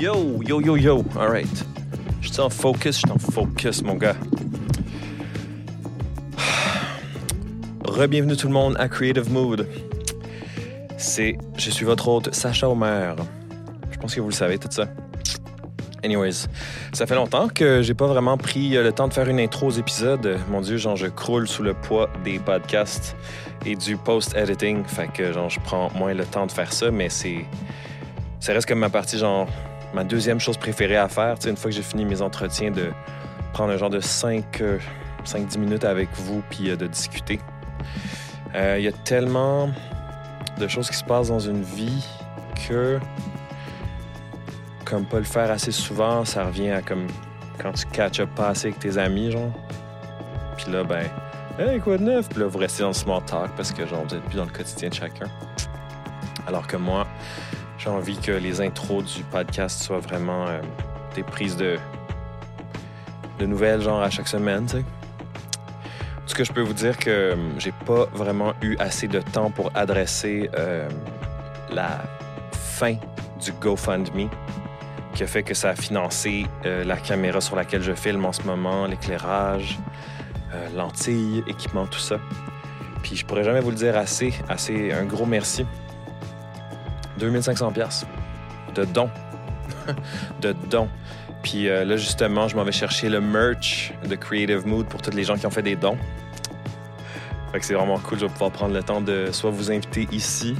Yo, yo, yo, yo. All right. Je suis en focus, je suis en focus, mon gars. Rebienvenue tout le monde à Creative Mood. C'est, je suis votre hôte Sacha Omer. Je pense que vous le savez tout ça. Anyways, ça fait longtemps que j'ai pas vraiment pris euh, le temps de faire une intro aux épisodes. Mon Dieu, genre je croule sous le poids des podcasts et du post-editing. Fait que genre je prends moins le temps de faire ça, mais c'est. Ça reste comme ma partie, genre, ma deuxième chose préférée à faire. Une fois que j'ai fini mes entretiens, de prendre un genre de 5, 5-10 minutes avec vous puis euh, de discuter. Euh, Il y a tellement de choses qui se passent dans une vie que comme pas le faire assez souvent, ça revient à comme quand tu catch up pas assez avec tes amis, genre. Puis là, ben, hey, quoi de neuf? Puis là, vous restez dans le small talk parce que, genre, vous êtes plus dans le quotidien de chacun. Alors que moi, j'ai envie que les intros du podcast soient vraiment euh, des prises de, de nouvelles, genre, à chaque semaine, tu sais. Ce que je peux vous dire que euh, j'ai pas vraiment eu assez de temps pour adresser euh, la fin du GoFundMe qui a fait que ça a financé la caméra sur laquelle je filme en ce moment, l'éclairage, euh, lentilles, équipement, tout ça. Puis je pourrais jamais vous le dire assez, assez un gros merci. 2500 pièces de dons. de dons. Puis euh, là, justement, je m'en vais chercher le merch de Creative Mood pour tous les gens qui ont fait des dons. Fait que c'est vraiment cool. Je vais pouvoir prendre le temps de soit vous inviter ici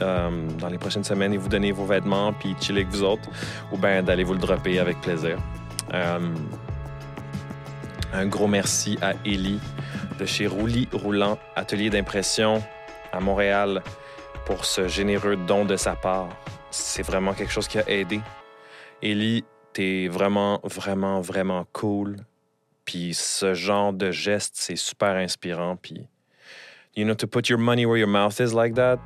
euh, dans les prochaines semaines et vous donner vos vêtements puis chiller avec vous autres, ou bien d'aller vous le dropper avec plaisir. Euh, un gros merci à Ellie de chez Roulis Roulant, atelier d'impression à Montréal, pour ce généreux don de sa part. C'est vraiment quelque chose qui a aidé. Ellie, t'es vraiment, vraiment, vraiment cool. Puis ce genre de geste, c'est super inspirant. Puis, you know, to put your money where your mouth is like that,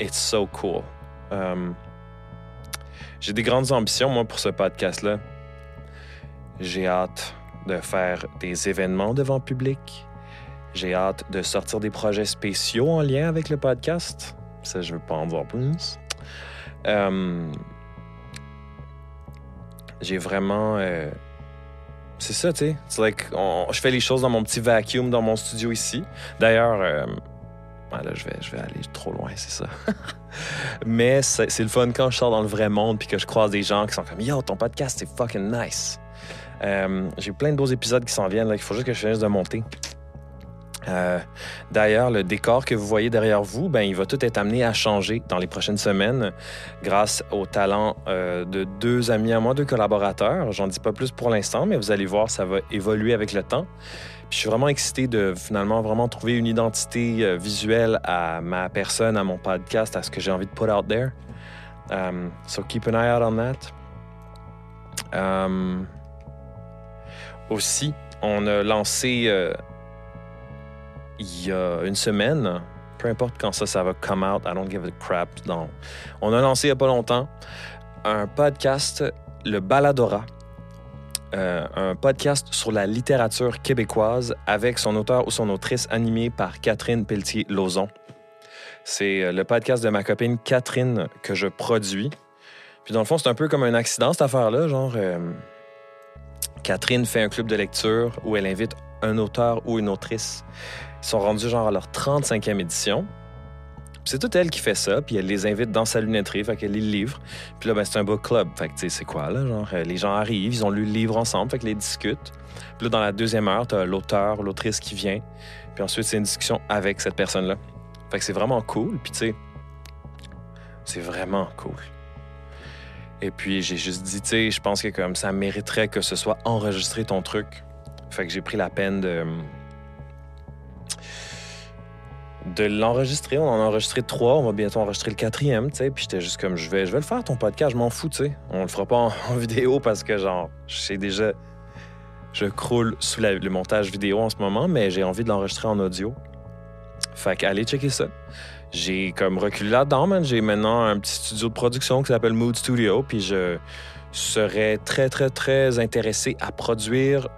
it's so cool. Um, j'ai des grandes ambitions, moi, pour ce podcast-là. J'ai hâte de faire des événements devant public. J'ai hâte de sortir des projets spéciaux en lien avec le podcast. Ça, je veux pas en dire plus. Um, j'ai vraiment. euh, c'est ça, tu sais. C'est like, je fais les choses dans mon petit vacuum dans mon studio ici. D'ailleurs, euh, là, je vais, je vais aller trop loin, c'est ça. Mais c'est le fun quand je sors dans le vrai monde puis que je croise des gens qui sont comme Yo, ton podcast, c'est fucking nice. Euh, J'ai plein de beaux épisodes qui s'en viennent. Il faut juste que je finisse de monter. Euh, D'ailleurs, le décor que vous voyez derrière vous, ben, il va tout être amené à changer dans les prochaines semaines grâce au talent euh, de deux amis à moi, deux collaborateurs. J'en dis pas plus pour l'instant, mais vous allez voir, ça va évoluer avec le temps. Puis je suis vraiment excité de finalement vraiment trouver une identité euh, visuelle à ma personne, à mon podcast, à ce que j'ai envie de put out there. Um, so keep an eye out on that. Um, aussi, on a lancé il y a une semaine, peu importe quand ça, ça va come out, I don't give a crap. On a lancé il n'y a pas longtemps un podcast, le Baladora. Euh, un podcast sur la littérature québécoise avec son auteur ou son autrice animé par Catherine Pelletier-Lauzon. C'est euh, le podcast de ma copine Catherine que je produis. Puis dans le fond, c'est un peu comme un accident, cette affaire-là. Genre, euh, Catherine fait un club de lecture où elle invite un auteur ou une autrice. Ils sont rendus genre à leur 35e édition. C'est toute elle qui fait ça, puis elle les invite dans sa lunetterie, fait qu'elle lit le livre. Puis là, ben, c'est un book club. Fait que, tu sais, c'est quoi, là? Genre, euh, les gens arrivent, ils ont lu le livre ensemble, fait qu'ils discutent. Puis là, dans la deuxième heure, t'as l'auteur, l'autrice qui vient. Puis ensuite, c'est une discussion avec cette personne-là. Fait que c'est vraiment cool. Puis, tu sais, c'est vraiment cool. Et puis, j'ai juste dit, tu sais, je pense que comme ça mériterait que ce soit enregistré ton truc. Fait que j'ai pris la peine de de l'enregistrer. On en a enregistré trois. On va bientôt enregistrer le quatrième, tu sais. Puis j'étais juste comme, je vais, le faire, ton podcast. Je m'en fous, tu sais. On le fera pas en, vidéo parce que, genre, je sais déjà... Je croule sous le montage vidéo en ce moment, mais j'ai envie de l'enregistrer en audio. Fait qu'allez checker ça. J'ai comme reculé là-dedans, man. J'ai maintenant un petit studio de production qui s'appelle Mood Studio. Puis je serais très, très, très intéressé à produire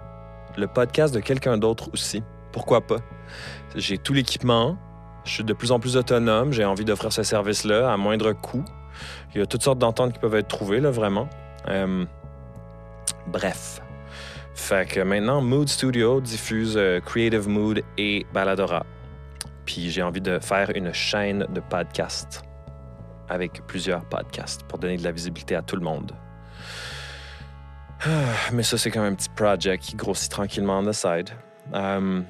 le podcast de quelqu'un d'autre aussi. Pourquoi pas? J'ai tout l'équipement. Je suis de plus en plus autonome. J'ai envie d'offrir ce service-là à moindre coût. Il y a toutes sortes d'ententes qui peuvent être trouvées, là, vraiment. Euh, bref. Fait que maintenant, Mood Studio diffuse euh, Creative Mood et Baladora. Puis j'ai envie de faire une chaîne de podcasts avec plusieurs podcasts pour donner de la visibilité à tout le monde. Ah, Mais ça, c'est comme un petit project qui grossit tranquillement on the side. Euh,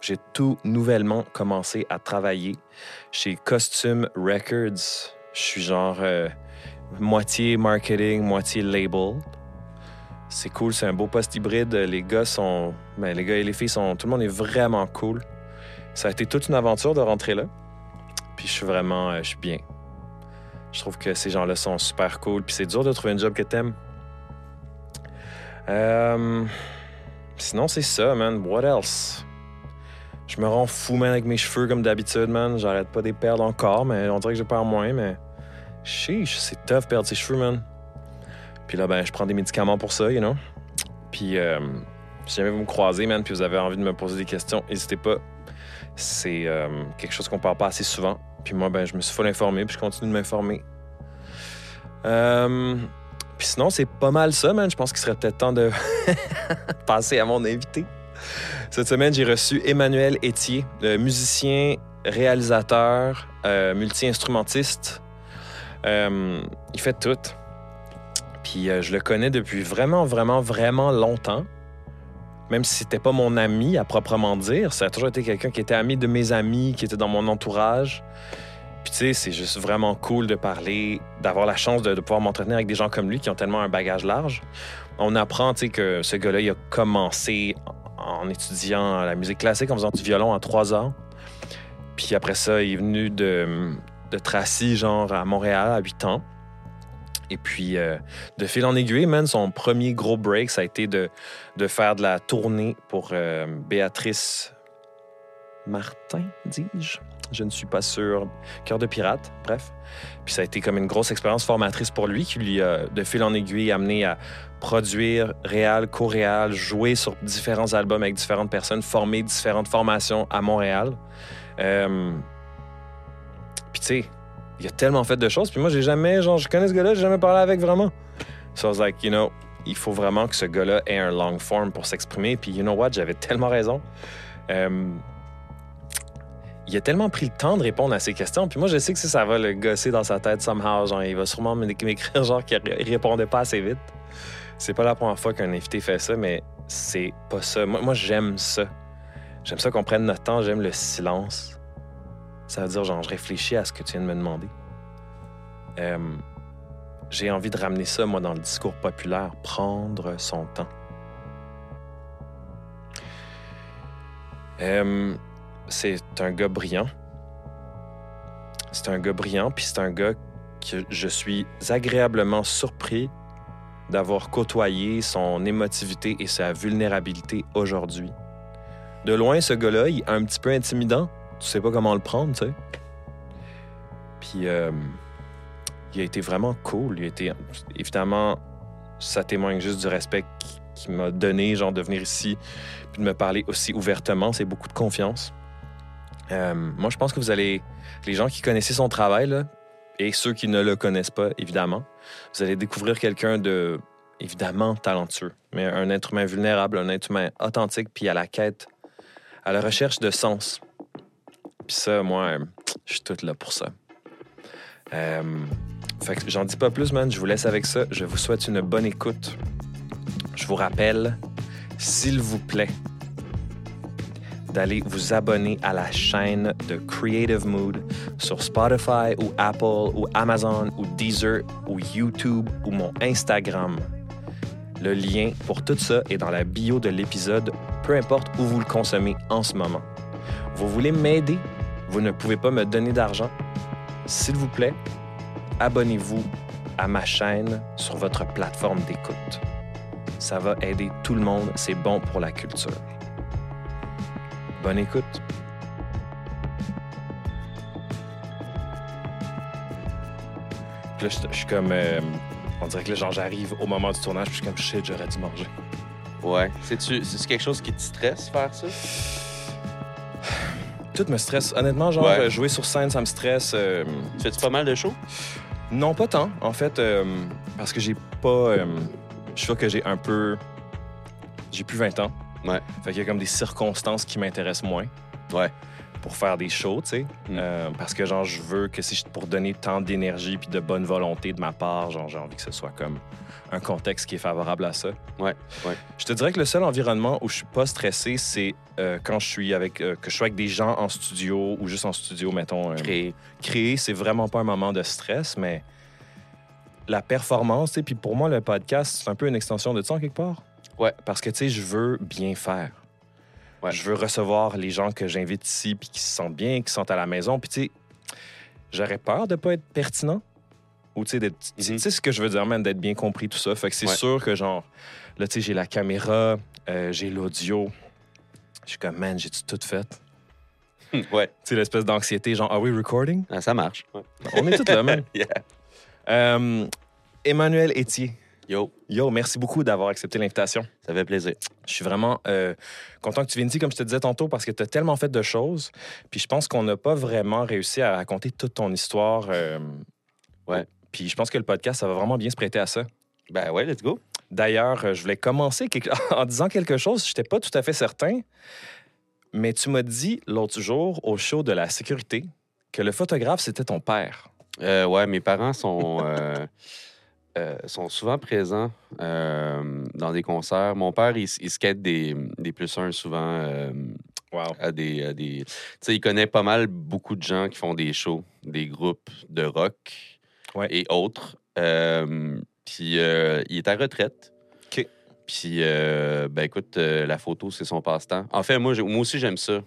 j'ai tout nouvellement commencé à travailler chez Costume Records. Je suis genre euh, moitié marketing, moitié label. C'est cool, c'est un beau poste hybride. Les gars sont. Ben, les gars et les filles sont. Tout le monde est vraiment cool. Ça a été toute une aventure de rentrer là. Puis je suis vraiment. euh, je suis bien. Je trouve que ces gens-là sont super cool. Puis c'est dur de trouver un job que t'aimes. Euh, Sinon, c'est ça, man. What else? Je me rends fou, man, avec mes cheveux comme d'habitude, man. J'arrête pas de les perdre encore, mais on dirait que je perds moins, mais. Chiche, c'est tough perdre ses cheveux, man. Puis là, ben, je prends des médicaments pour ça, you know. Puis, euh, si jamais vous me croisez, man, puis vous avez envie de me poser des questions, n'hésitez pas. C'est euh, quelque chose qu'on parle pas assez souvent. Puis moi, ben, je me suis full informé, puis je continue de m'informer. Euh, puis sinon, c'est pas mal ça, man. Je pense qu'il serait peut-être temps de passer à mon invité. Cette semaine, j'ai reçu Emmanuel Etier, le musicien, réalisateur, euh, multi-instrumentiste. Euh, il fait tout. Puis euh, je le connais depuis vraiment, vraiment, vraiment longtemps. Même si c'était pas mon ami à proprement dire, ça a toujours été quelqu'un qui était ami de mes amis, qui était dans mon entourage. Puis tu sais, c'est juste vraiment cool de parler, d'avoir la chance de, de pouvoir m'entretenir avec des gens comme lui qui ont tellement un bagage large. On apprend, tu sais, que ce gars-là, il a commencé en étudiant la musique classique, en faisant du violon à trois ans. Puis après ça, il est venu de, Tracy, genre à Montréal, à 8 ans. Et puis, euh, de fil en aiguille, son premier gros break, ça a été de, de faire de la tournée pour euh, Béatrice Martin, dis-je. Je ne suis pas sûr. Cœur de pirate, bref. Puis ça a été comme une grosse expérience formatrice pour lui qui lui a, de fil en aiguille, amené à produire réal, co-réal, jouer sur différents albums avec différentes personnes, former différentes formations à Montréal. Euh, Puis tu sais, il a tellement fait de choses. Puis moi, j'ai jamais, genre, je connais ce gars-là, j'ai jamais parlé avec vraiment. So I was like, you know, il faut vraiment que ce gars-là ait un long form pour s'exprimer. Puis you know what, j'avais tellement raison. Euh, il a tellement pris le temps de répondre à ces questions. Puis moi, je sais que ça, ça va le gosser dans sa tête somehow. Genre, il va sûrement m'écrire genre qu'il répondait pas assez vite. C'est pas la première fois qu'un invité fait ça, mais c'est pas ça. Moi, j'aime ça. J'aime ça qu'on prenne notre temps. J'aime le silence. Ça veut dire, genre, je réfléchis à ce que tu viens de me demander. Euh, J'ai envie de ramener ça, moi, dans le discours populaire. Prendre son temps. Euh, c'est un gars brillant. C'est un gars brillant, puis c'est un gars que je suis agréablement surpris d'avoir côtoyé son émotivité et sa vulnérabilité aujourd'hui. De loin, ce gars-là, il est un petit peu intimidant. Tu sais pas comment le prendre, tu sais. Puis, euh, il a été vraiment cool. Il a été, évidemment, ça témoigne juste du respect qu'il qui m'a donné, genre, de venir ici puis de me parler aussi ouvertement. C'est beaucoup de confiance. Euh, moi, je pense que vous allez, les gens qui connaissaient son travail, là, et ceux qui ne le connaissent pas, évidemment, vous allez découvrir quelqu'un de, évidemment, talentueux, mais un être humain vulnérable, un être humain authentique, puis à la quête, à la recherche de sens. Puis ça, moi, je suis toute là pour ça. Euh, fait que j'en dis pas plus, man. Je vous laisse avec ça. Je vous souhaite une bonne écoute. Je vous rappelle, s'il vous plaît, d'aller vous abonner à la chaîne de Creative Mood sur Spotify ou Apple ou Amazon ou Deezer ou YouTube ou mon Instagram. Le lien pour tout ça est dans la bio de l'épisode, peu importe où vous le consommez en ce moment. Vous voulez m'aider? Vous ne pouvez pas me donner d'argent? S'il vous plaît, abonnez-vous à ma chaîne sur votre plateforme d'écoute. Ça va aider tout le monde, c'est bon pour la culture. Bonne écoute. Puis là, je, je suis comme. euh, on dirait que là, genre, j'arrive au moment du tournage, puis je suis comme shit, j'aurais dû manger. Ouais. C'est-tu c'est quelque chose qui te stresse faire ça? Tout me stresse. Honnêtement, genre, Ouais. jouer sur scène, ça me stresse. euh, Tu fais-tu pas mal de shows? Non, pas tant. En fait, euh, parce que j'ai pas. je suis sûr que j'ai un peu. J'ai plus 20 ans. Ouais. Fait qu'il y a comme des circonstances qui m'intéressent moins Ouais. pour faire des shows, tu sais. Mm. Euh, parce que, genre, je veux que si je- pour donner tant d'énergie puis de bonne volonté de ma part, genre, j'ai envie que ce soit comme un contexte qui est favorable à ça. Ouais, ouais. Je te dirais que le seul environnement où je suis pas stressé, c'est euh, quand je suis avec euh, que je suis avec des gens en studio ou juste en studio, mettons. Créer. créer, c'est vraiment pas un moment de stress, mais la performance, sais, puis pour moi, le podcast, c'est un peu une extension de ça, en quelque part. Ouais. Parce que, tu sais, je veux bien faire. Ouais. Je veux recevoir les gens que j'invite ici, puis qui se sentent bien, qui sont à la maison. Puis, tu sais, j'aurais peur de pas être pertinent. Ou, tu sais, d'être- Mhm. tu sais ce que je veux dire, même d'être bien compris, tout ça. Fait que c'est Ouais. sûr que, genre, là, tu sais, j'ai la caméra, euh, j'ai l'audio. Je suis comme, man, j'ai-tu tout fait? Tu sais, l'espèce d'anxiété, genre, are we recording? Ah, ça marche. Ouais. On est tous là, man. Yeah. Euh, Emmanuel Etier. Yo, Yo, merci beaucoup d'avoir accepté l'invitation. ça fait plaisir. Je suis vraiment euh, content que tu viennes ici, comme je te disais tantôt, parce que tu as tellement fait de choses. Puis je pense qu'on n'a pas vraiment réussi à raconter toute ton histoire. euh, Ouais. Puis je pense que le podcast, ça va vraiment bien se prêter à ça. Ben ouais, let's go. D'ailleurs, euh, je voulais commencer quelque- en disant quelque chose. Je n'étais pas tout à fait certain, mais tu m'as dit l'autre jour au show de la sécurité que le photographe, c'était ton père. Euh, ouais, mes parents sont, euh, sont souvent présents euh, dans des concerts. Mon père, il, il skate des, des plus un souvent euh, Wow. à des. à des... Tu sais, il connaît pas mal beaucoup de gens qui font des shows, des groupes de rock Ouais. et autres. Puis il est à retraite. Puis, ben écoute, la photo, c'est son passe-temps. En fait, moi, moi aussi, j'aime ça.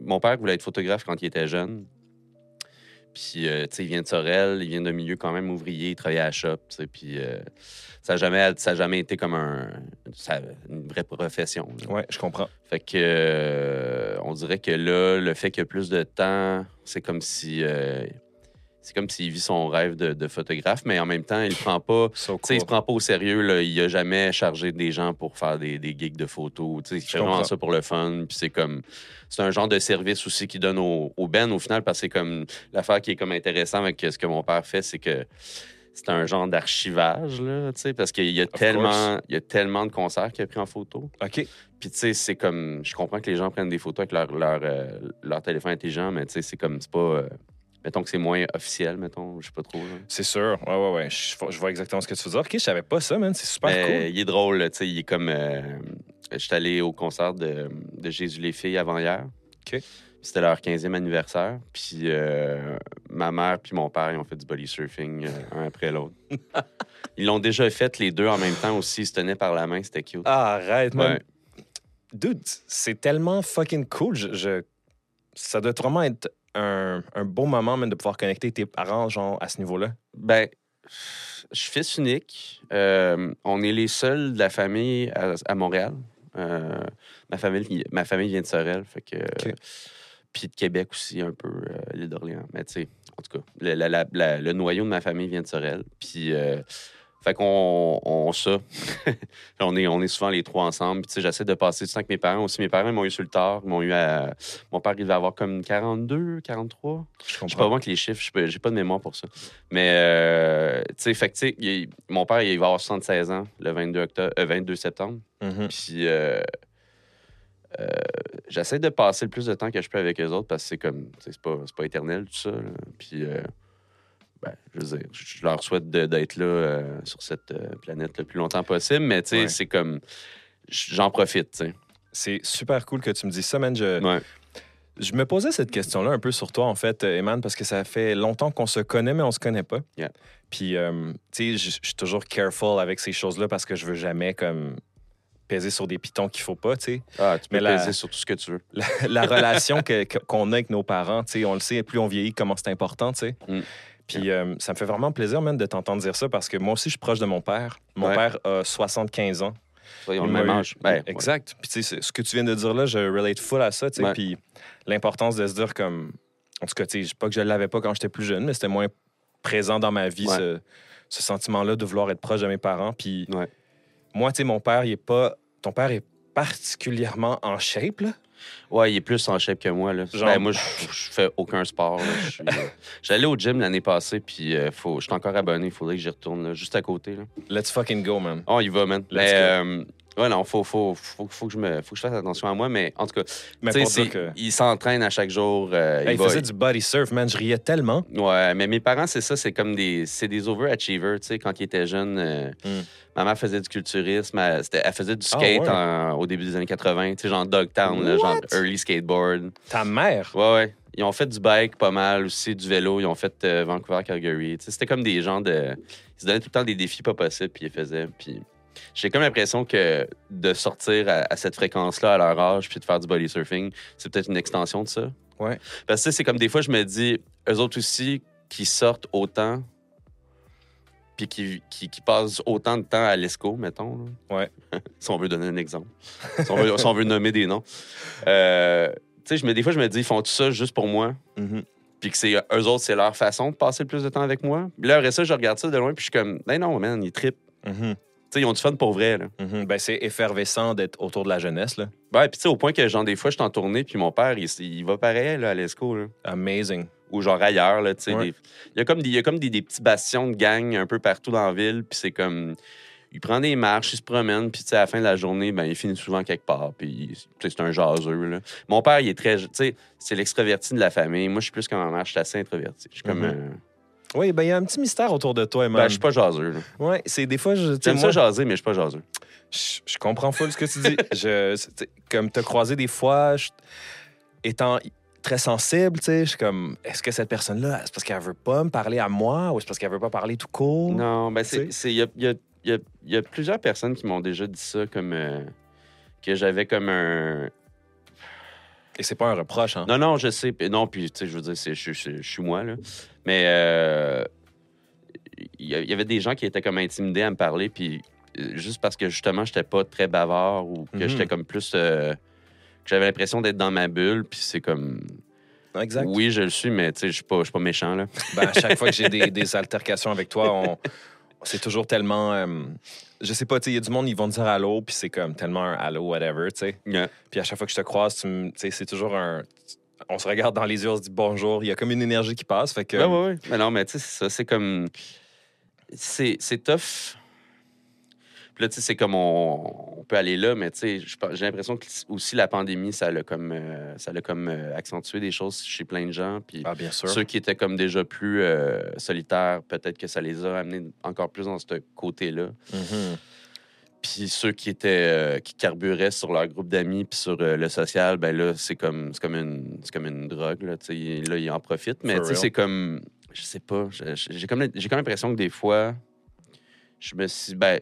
Mon père voulait être photographe quand il était jeune. Puis, euh, tu sais, il vient de Sorel, il vient d'un milieu quand même ouvrier, il travaillait à la shop, tu sais, puis euh, ça n'a jamais, ça a jamais été comme un, ça- une vraie profession. Ouais, je comprends. Fait que, euh, on dirait que là, le fait qu'il y a plus de temps, c'est comme si, c'est comme s'il vit son rêve de, de photographe, mais en même temps, il prend pas, So sais, il se cool. prend pas au sérieux. Là. Il a jamais chargé des gens pour faire des, des gigs de photos. Il fait vraiment ça pour le fun. Puis c'est comme, c'est un genre de service aussi qu'il donne au, au Ben au final, parce que c'est comme l'affaire qui est comme intéressant avec ce que mon père fait, c'est que c'est un genre d'archivage là, parce qu'il y a tellement, il y a tellement de concerts qu'il a pris en photo. OK. Puis, tu sais, c'est comme. Je comprends que les gens prennent des photos avec leur, leur, euh, leur téléphone intelligent, mais tu sais, c'est comme. C'est pas. euh, mettons que c'est moins officiel, mettons. Je sais pas trop. C'est sûr. Ouais, ouais, ouais. Je, je vois exactement ce que tu veux dire. OK, je savais pas ça, man. C'est super cool. il est drôle, tu sais. Il est comme. euh, je suis allé au concert de, de Jésus les filles avant hier. OK. C'était leur 15e anniversaire. Puis euh, ma mère puis mon père, ils ont fait du body surfing euh, un après l'autre. ils l'ont déjà fait les deux en même temps aussi. Ils se tenaient par la main. C'était cute. Ah, arrête, man. Ouais. Dude, c'est tellement fucking cool. Je, je- Ça doit vraiment être un, un beau moment, man, de pouvoir connecter tes parents, genre, à ce niveau-là? Ben, je suis fils unique. Euh, on est les seuls de la famille à, à Montréal. Euh, ma, famille, ma famille vient de Sorel, fait que... Puis de Québec aussi, un peu, euh, l'île d'Orléans. Mais tu sais, en tout cas, le, la- la- la- le noyau de ma famille vient de Sorel. Puis, fait qu'on on, ça. on, est, on est souvent les trois ensemble. Puis, j'essaie de passer du temps avec mes parents aussi. Mes parents ils m'ont eu sur le tard. Ils m'ont eu à... Mon père, il devait avoir comme 42, 43. Je Je sais pas comprends. moi que les chiffres, je j'ai pas de mémoire pour ça. Mais, euh, tu sais, fait que, tu sais, il- mon père, il va avoir 76 ans le 22, octobre, euh, 22 septembre. Mhm. Puis, euh, euh, j'essaie de passer le plus de temps que je peux avec eux autres parce que c'est comme, c'est pas, c'est pas éternel tout ça. là. Puis, euh, ben, je veux dire, je je leur souhaite d'être là euh, sur cette euh, planète le plus longtemps possible, mais tu sais, Ouais. c'est comme, j'en profite. C'est super cool que tu me dises ça, man. Je, Ouais. je me posais cette question-là un peu sur toi, en fait, euh, Eman, parce que ça fait longtemps qu'on se connaît, mais on se connaît pas. Yeah. Puis, euh, tu sais, je suis toujours careful avec ces choses-là parce que je veux jamais, comme, peser sur des pitons qu'il faut pas, tu sais. Ah, tu peux Mais la- peser sur tout ce que tu veux. la, la relation qu'on a avec nos parents, tu sais, on le sait, plus on vieillit, comment c'est important, tu sais. Mm. Puis euh, ça me fait vraiment plaisir, même, de t'entendre dire ça parce que moi aussi, je suis proche de mon père. Mon Ouais. père a 75 ans. Il le même âge. Ben, ouais. exact. Puis, tu sais, ce que tu viens de dire là, je relate full à ça, tu sais. Ouais. Puis l'importance de se dire comme. En tout cas, tu sais, pas que je l'avais pas quand j'étais plus jeune, mais c'était moins présent dans ma vie, ce, ce sentiment-là de vouloir être proche de mes parents. Puis moi, tu sais, mon père, il est pas. Ton père est particulièrement en shape, là. Ouais, il est plus en shape que moi. Là. Genre- Ben, moi, je, fais aucun sport. euh, J'allais au gym l'année passée, puis euh, faut... je suis encore abonné. Il faudrait que j'y retourne, là, juste à côté. Là. Let's fucking go, man. Oh, il va, man. Let's Mais, go. euh, ouais, non, faut, faut, faut, faut, que je me, faut que je fasse attention à moi. Mais en tout cas, Mais que... il s'entraîne à chaque jour. euh, Hey, il faisait du body surf, man. Je riais tellement. Ouais, mais mes parents, c'est ça, c'est comme des, c'est des overachievers, tu sais, quand ils étaient jeunes. euh, Mm. Ma mère faisait du culturisme, elle, elle faisait du Ah, skate ouais. en- au début des années 80, tu sais, genre Dogtown, là, genre early skateboard. Ta mère? Ouais, ouais. Ils ont fait du bike pas mal aussi, du vélo. Ils ont fait euh, Vancouver, Calgary. Tu sais, c'était comme des gens de. Ils se donnaient tout le temps des défis pas possibles, puis ils faisaient. Puis j'ai comme l'impression que de sortir à, à cette fréquence-là à leur âge, puis de faire du body surfing, c'est peut-être une extension de ça. Ouais. Parce que c'est comme des fois, je me dis, eux autres aussi, qui sortent autant, puis qui, qui, qui passent autant de temps à l'ESCO, mettons. là. Ouais. si on veut donner un exemple. si, on veut, si on veut nommer des noms. Euh, tu sais, des fois, je me dis, ils font tout ça juste pour moi? Mhm. puis que c'est eux autres, c'est leur façon de passer le plus de temps avec moi. Puis là, après ça, je regarde ça de loin, puis je suis comme, ben non, man, ils trippent. Tu sais, ils ont du fun pour vrai, là. Mhm. Ben, c'est effervescent d'être autour de la jeunesse, là. Ouais, puis au point que, genre, des fois, je suis en tournée, puis mon père, il, il va pareil, là, à l'ESCO. Amazing. Ou genre ailleurs, là. Ouais. des- Il y a comme, des, il y a comme des, des petits bastions de gang un peu partout dans la ville, puis c'est comme... Il prend des marches, il se promène, puis à la fin de la journée, ben, il finit souvent quelque part, puis c'est un jaseux, là. Mon père, il est très... C'est l'extraverti de la famille. Moi, je suis plus comme ma mère, je suis assez introverti. Je suis comme... Mhm. euh, Oui, ben, il y a un petit mystère autour de toi, ben, man. je suis pas jaseux. Ouais, c'est des fois, J'aime moi, ça jaser, mais je suis pas jaseux. Je, je comprends full ce que tu dis. je, comme t'as croisé des fois, je- étant très sensible, tu sais, je suis comme, est-ce que cette personne-là, c'est parce qu'elle veut pas me parler à moi ou c'est parce qu'elle veut pas parler tout court? Non, ben c'est. Il y a, y a- y a- il y a plusieurs personnes qui m'ont déjà dit ça, comme. euh, que j'avais comme un. Et c'est pas un reproche, hein? Non, non, je sais. Non, puis, tu sais, je veux dire, je- je suis moi, là. Mais. euh, il y il y avait des gens qui étaient comme intimidés à me parler, puis euh, juste parce que justement, j'étais pas très bavard ou que Mhm. j'étais comme plus. euh, que j'avais l'impression d'être dans ma bulle, puis c'est comme. Exact. Oui, je le suis, mais tu sais, je suis pas, pas méchant, là. Ben, à chaque fois que j'ai des, des altercations avec toi, on, c'est toujours tellement. euh, je sais pas, tu sais, il y a du monde, ils vont dire allô, puis c'est comme tellement un allô, whatever, tu sais. Yeah. Puis à chaque fois que je te croise, tu sais, c'est toujours un. On se regarde dans les yeux, on se dit bonjour. Il y a comme une énergie qui passe. Fait que. Ouais, ouais, ouais. Mais non, mais tu sais, c'est ça. C'est comme. C'est c'est tough. Puis là, tu sais, c'est comme on, on peut aller là, mais tu sais, j'ai l'impression que aussi la pandémie, ça l'a comme, euh, ça l'a comme euh, accentué des choses chez plein de gens. Puis Ah, bien sûr. ceux qui étaient comme déjà plus euh, solitaires, peut-être que ça les a amenés encore plus dans ce côté-là. Mhm. Puis ceux qui étaient euh, qui carburaient sur leur groupe d'amis puis sur euh, le social, ben là c'est comme c'est comme une c'est comme une drogue là, tu sais, là ils en profitent mais c'est comme je sais pas, j'ai comme j'ai comme l'impression que des fois je me suis ben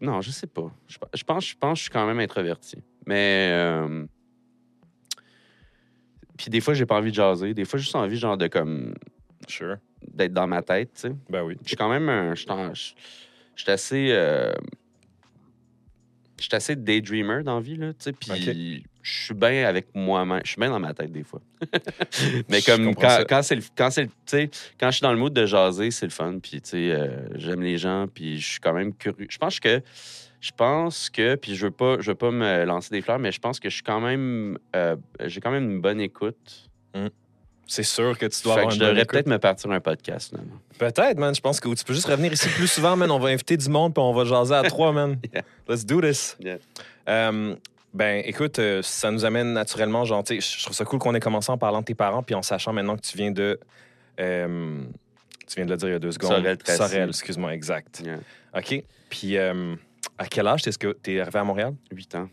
non, je sais pas. Je, je pense je pense que je suis quand même introverti. Mais euh, puis des fois j'ai pas envie de jaser, des fois j'ai juste envie genre de comme Sure. d'être dans ma tête, tu sais. Ben oui. Je suis quand même un. Je suis je assez. euh, je suis assez daydreamer dans la vie, là, tu sais. Puis je suis bien avec moi-même. Je suis bien dans ma tête des fois. Mais comme quand, quand c'est le. Quand, c'est quand je suis dans le mood de jaser, c'est le fun. Puis, tu sais, euh, j'aime les gens. Puis, je suis quand même curieux. Je pense que. Je pense que. Puis, je veux pas, je veux pas me lancer des fleurs, mais je pense que je suis quand même. euh, J'ai quand même une bonne écoute. C'est sûr que tu dois Fait avoir que je devrais peut-être me partir un podcast. Peut-être, man. Je pense que tu peux juste revenir ici plus souvent, man. On va inviter du monde puis on va jaser à trois, man. Yeah. Let's do this. Yeah. Euh, ben, écoute, euh, ça nous amène naturellement, genre, tu sais, je trouve ça cool qu'on ait commencé en parlant de tes parents puis en sachant maintenant que tu viens de. euh, tu viens de le dire il y a deux secondes. Sorel-Tracy. Sorel, excuse-moi, exact. Yeah. OK. Puis, euh, à quel âge est-ce que tu es arrivé à Montréal? Huit ans.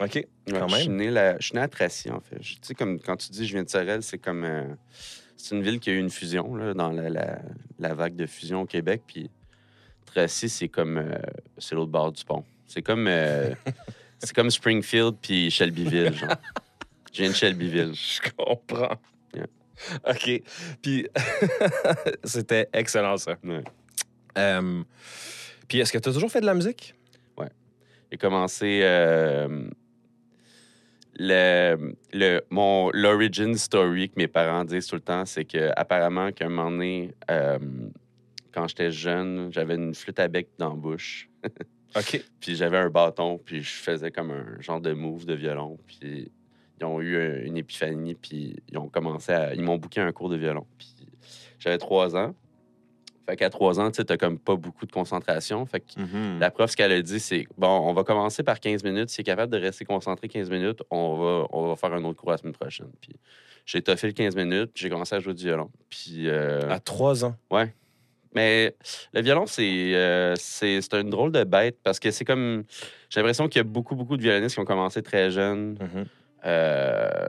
OK. Ouais, Quand Je suis même. né, là- je suis né à Tracy, en fait. Je- Tu sais, comme quand tu dis je viens de Sorel, c'est comme. euh, c'est une ville qui a eu une fusion, là, dans la, la- la vague de fusion au Québec. Puis Tracy, c'est comme. euh, c'est l'autre bord du pont. C'est comme. euh, c'est comme Springfield puis Shelbyville, genre. Je viens de Shelbyville. Je comprends. Yeah. OK. Puis, c'était excellent, ça. Ouais. Euh, puis, est-ce que tu as toujours fait de la musique? J'ai commencé. euh, le, le, mon, l'origin story que mes parents disent tout le temps, c'est que apparemment qu'à un moment donné, euh, quand j'étais jeune, j'avais une flûte à bec dans la bouche. OK. Puis j'avais un bâton, puis je faisais comme un genre de move de violon. Puis ils ont eu une épiphanie, puis ils ont commencé à. Ils m'ont booké un cours de violon. Puis j'avais trois ans. Fait qu'à trois ans, tu t'as comme pas beaucoup de concentration. Fait que Mhm. la prof, ce qu'elle a dit, c'est bon, on va commencer par 15 minutes. Si est capable de rester concentré 15 minutes, on va, on va faire un autre cours la semaine prochaine. Puis j'ai toffé le 15 minutes, j'ai commencé à jouer du violon. Puis. euh, À trois ans? mais le violon, c'est euh, c'est c'est une drôle de bête parce que c'est comme. J'ai l'impression qu'il y a beaucoup, beaucoup de violonistes qui ont commencé très jeunes. Mhm. Euh,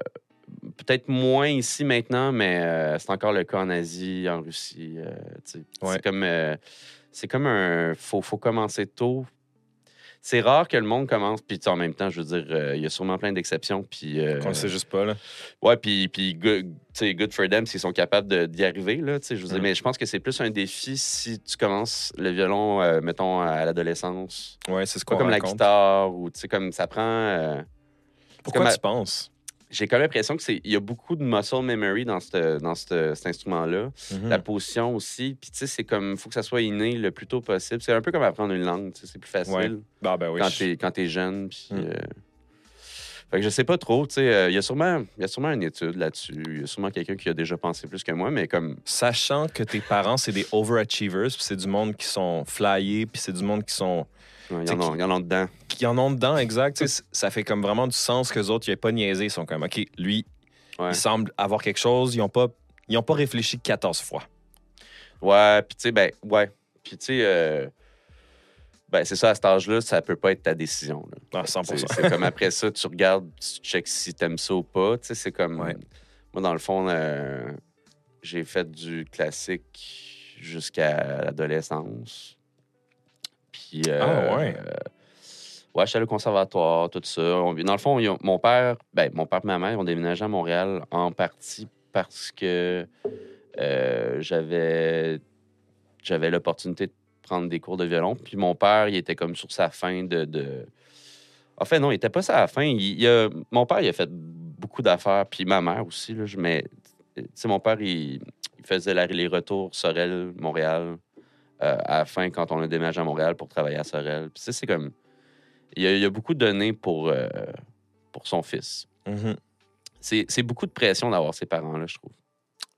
Peut-être moins ici maintenant, mais euh, c'est encore le cas en Asie, en Russie. euh. Ouais. C'est comme. euh, c'est comme un. Faut, faut commencer tôt. C'est rare que le monde commence, puis en même temps, je veux dire, il y a sûrement plein d'exceptions. Puis, Qu'on le sait juste pas, là. Ouais, puis, puis good, good for them s'ils sont capables d'y arriver. Là, je veux dire, Mm. Mais je pense que c'est plus un défi si tu commences le violon, mettons, à l'adolescence. Ouais, c'est ce qu'on comme la guitare, ou tu sais, comme ça prend. Pourquoi comme tu penses? J'ai quand même l'impression que c'est il y a beaucoup de muscle memory dans, cette- dans cette- cet instrument-là. Mhm. La position aussi. Puis, tu sais, c'est comme. faut que ça soit inné le plus tôt possible. C'est un peu comme apprendre une langue. tu sais, C'est plus facile Ouais. Ah, ben oui. quand je- t'es quand t'es jeune. Puis, Mm. euh, Fait que je sais pas trop, tu sais, euh, il y a sûrement, il y a sûrement une étude là-dessus. Il y a sûrement quelqu'un qui a déjà pensé plus que moi, mais comme Sachant que tes parents, c'est des overachievers, puis c'est du monde qui sont flyés, puis c'est du monde qui sont Il y, en a- il y en a dedans. qui en ont dedans, exact. ça fait comme vraiment du sens que les autres, ils n'aient pas niaisé. Ils sont comme, OK, lui, Ouais. il semble avoir quelque chose. Ils n'ont pas, ils ont pas réfléchi 14 fois. Ouais, puis tu sais, ben, ouais. Puis tu sais, euh, ben, c'est ça, à cet âge-là, ça peut pas être ta décision. là. Ah, 100 C'est c'est comme après ça, tu regardes, tu checks si t'aimes ça ou pas. Tu sais, c'est comme. Ouais. Moi, dans le fond, euh, j'ai fait du classique jusqu'à l'adolescence. Puis. euh, Ah, ouais. euh, ouais, je suis allé au conservatoire, tout ça. On- dans le fond, ont- mon père, ben, mon père et ma mère ont déménagé à Montréal en partie parce que euh, j'avais j'avais l'opportunité de prendre des cours de violon. Puis mon père, il était comme sur sa fin de. de... En fait, non, il était pas à la fin. Il, il a- Mon père, il a fait beaucoup d'affaires. Puis ma mère aussi. Là, je- mais, tu sais, mon père, il, il faisait les retours Sorel, Montréal, euh, à la fin, quand on a déménagé à Montréal pour travailler à Sorel. Puis, sais, c'est comme. Il y, a, il a beaucoup donné pour, euh, pour son fils. Mhm. C'est c'est beaucoup de pression d'avoir ses parents-là, je trouve.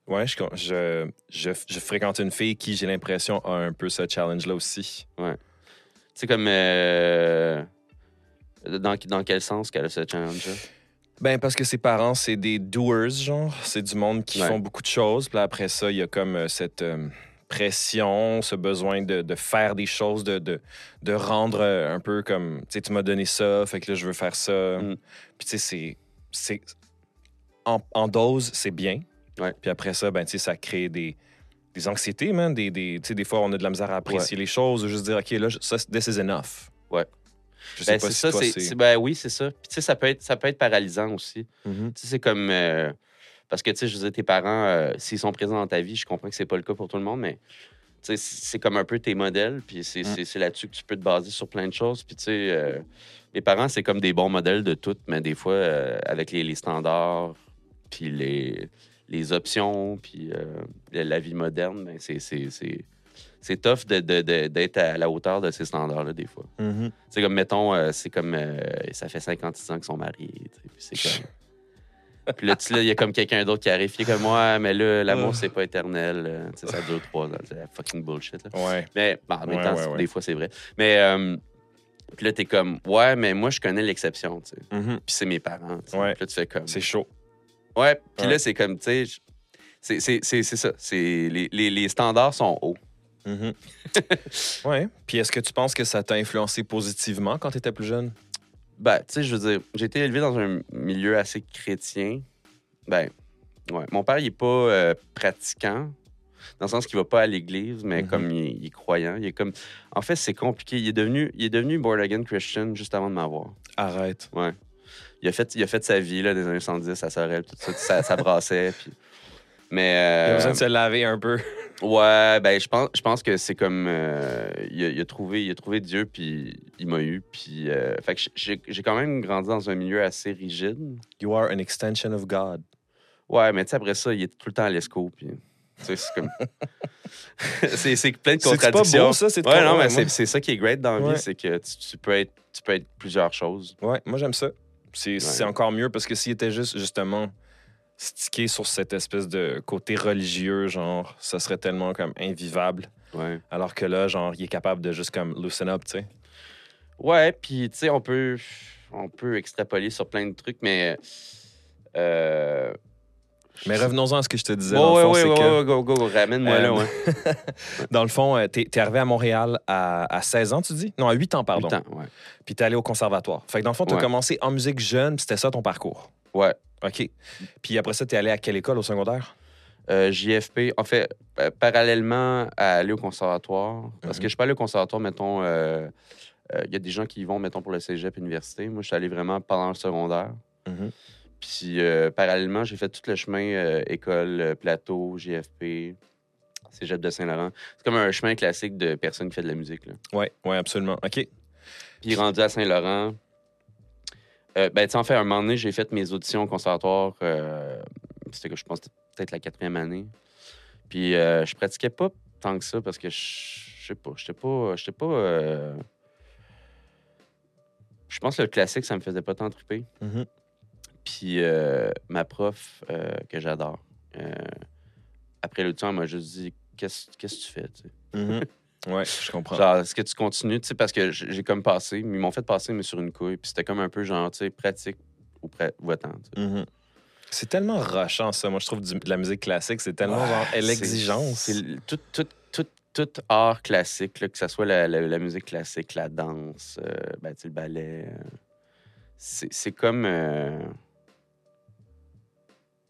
Ouais, je, je, je, je fréquente une fille qui, j'ai l'impression, a un peu ce challenge-là aussi. C'est comme. euh, dans, dans quel sens qu'elle a ce challenge-là? Ben, parce que ses parents, c'est des doers, genre. C'est du monde qui Ouais. font beaucoup de choses. Puis après ça, il y a comme euh, cette euh, pression, ce besoin de, de faire des choses, de, de, de rendre euh, un peu comme, tu sais, tu m'as donné ça, fait que là, je veux faire ça. Mm. Puis, tu sais, c'est-. En, en dose, c'est bien. Ouais. Puis après ça, ben, tu sais, ça crée des. Des anxiétés, man. Des, des, tu sais, des fois, on a de la misère à apprécier les choses, ou juste dire, OK, là, ça, this is enough. Ouais. Je sais Ben, pas si ça, toi, ben oui, c'est ça. Puis tu sais, ça peut être, ça peut être paralysant aussi. Mhm. Tu sais, c'est comme. euh, parce que, tu sais, je veux dire, tes parents, euh, s'ils sont présents dans ta vie, je comprends que c'est pas le cas pour tout le monde, mais. C'est comme un peu tes modèles, puis c'est Mm. c'est- là-dessus que tu peux te baser sur plein de choses. Puis, tu sais, euh, les parents, c'est comme des bons modèles de tout, mais des fois, euh, avec les, les standards, puis les, les options, puis euh, la- vie moderne, ben, c'est- c'est tough de- de- de- d'être à la hauteur de ces standards-là, des fois. Mhm. C'est comme, mettons, euh, c'est comme, euh, ça fait 56 ans qu'ils sont mariés. c'est comme. Puis là, il y a comme quelqu'un d'autre qui arrive, qui est comme moi, mais là, l'amour, Ah. c'est pas éternel. euh, tu sais, ça dure trois ans. C'est fucking bullshit. là. Ouais. Mais bon, en même Ouais, temps, ouais, des fois, c'est vrai. Mais euh, puis là, t'es comme, ouais, mais moi, je connais l'exception. tu sais. Mhm. Puis c'est mes parents. Puis là, tu fais comme. C'est chaud. Ouais, puis là, c'est comme, tu sais, c'est- ça. Les, les, les standards sont hauts. Mhm. ouais. Puis est-ce que tu penses que ça t'a influencé positivement quand tu étais plus jeune? Ben, tu sais, je veux dire, j'ai été élevé dans un milieu assez chrétien. Ben, ouais. Mon père, il est pas euh, pratiquant, dans le sens qu'il va pas à l'église, mais Mhm. comme il est, il est croyant. Il est comme... En fait, c'est compliqué. Il est devenu, il est devenu born again Christian juste avant de m'avoir. Arrête. Ouais. Il a fait, il a fait sa vie là, des années 70 à Sorel, tout ça. Ça, ça brassait. Puis... Mais. Il a euh, besoin de se laver un peu. Ouais, ben je pense, je pense que c'est comme euh, il, a, il a trouvé, il a trouvé Dieu puis il m'a eu puis euh, fait que j'ai j'ai quand même grandi dans un milieu assez rigide. You are an extension of God. Ouais, mais tu sais après ça, il est tout le temps à l'esco puis tu sais, c'est comme c'est plein de C'est pas contradictions. beau, ça? C'est ouais, non, mais c'est moi- c'est ça qui est great dans la vie, c'est que tu, tu peux être tu peux être plusieurs choses. Ouais, moi j'aime ça. C'est c'est encore mieux parce que s'il était juste, justement, stické sur cette espèce de côté religieux, genre, ça serait tellement comme invivable. Ouais. Alors que là, genre, il est capable de juste comme loosen up, tu sais. Ouais, puis tu sais, on peut, on peut extrapoler sur plein de trucs, mais. Euh, Mais revenons-en à ce que je te disais. Ouais, dans le fond, ouais, que, ouais, go, go, go, ramène-moi Euh, là, ouais. dans le fond, euh, t'es t'es arrivé à Montréal à, à 16 ans, tu dis? Non, à 8 ans, pardon. Huit ans, ouais. Puis t'es allé au conservatoire. Fait que dans le fond, t'as Ouais. commencé en musique jeune, puis c'était ça ton parcours. Ouais. OK. Puis après ça, t'es allé à quelle école au secondaire? Euh, JFP, en fait, euh, parallèlement à aller au conservatoire, parce Mhm. que je suis pas allé au conservatoire, mettons, euh, euh, il y a des gens qui y vont, mettons, pour le cégep université. Moi, je suis allé vraiment pendant le secondaire. Mhm. Puis, euh, parallèlement, j'ai fait tout le chemin euh, école, euh, plateau, JFP, cégep de Saint-Laurent. C'est comme un chemin classique de personne qui fait de la musique. Là. Ouais, ouais, absolument. OK. Puis, rendu à Saint-Laurent, euh, ben, tu en fait, un moment donné, j'ai fait mes auditions au conservatoire. C'était, que je pense, peut-être la quatrième année. Puis, je pratiquais pas tant que ça parce que je sais pas, j'étais pas. J'étais pas. Je pense que le classique, ça me faisait pas tant triper. Mhm. Puis euh, ma prof, euh, que j'adore, euh, après l'audition, elle m'a juste dit Qu'est-ce que tu fais? Mhm. ouais, je comprends. Genre, est-ce que tu continues? Tu sais, Parce que j'ai comme passé, ils m'ont fait passer, mais sur une couille. Puis c'était comme un peu genre, tu sais, pratique ou sais. Mhm. C'est tellement rushant, ça. Moi, je trouve du- de la musique classique, c'est tellement genre Ouais, l'exigence. C'est tout, tout, tout, tout art classique, là, que ce soit la, la- la musique classique, la danse, euh, ben, le ballet. euh, c'est c'est comme. euh,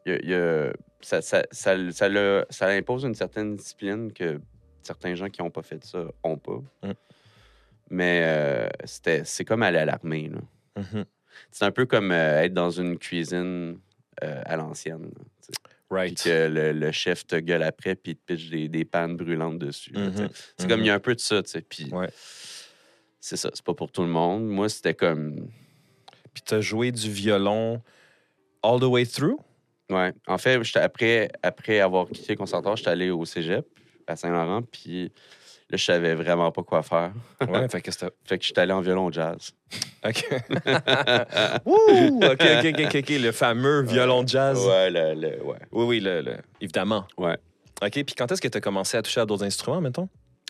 y a- y a- ça, ça, ça, ça, le- ça impose une certaine discipline que certains gens qui n'ont pas fait ça n'ont pas. Mm. Mais euh, c'était- c'est comme aller à l'armée. là. Mhm. C'est un peu comme euh, être dans une cuisine euh, à l'ancienne. là, sais. Puis Right. que le, le chef te gueule après, puis il te pitche des, des pannes brûlantes dessus. là. Mhm. C'est comme, il y a un peu de ça. Puis Ouais. c'est ça, c'est pas pour tout le monde. Moi, c'était comme. Puis t'as joué du violon all the way through? Ouais. En fait, après, après avoir quitté le conservatoire, j'étais allé au cégep à Saint-Laurent, puis là, je savais vraiment pas quoi faire. Ouais, fait que c'était. Fait que j'étais allé en violon jazz. OK. Ouh! OK, OK, OK, OK. Le fameux violon jazz. Ouais, le, le- ouais. Oui, oui, le, le- évidemment. Ouais. OK, puis quand est-ce que tu as commencé à toucher à d'autres instruments, mettons?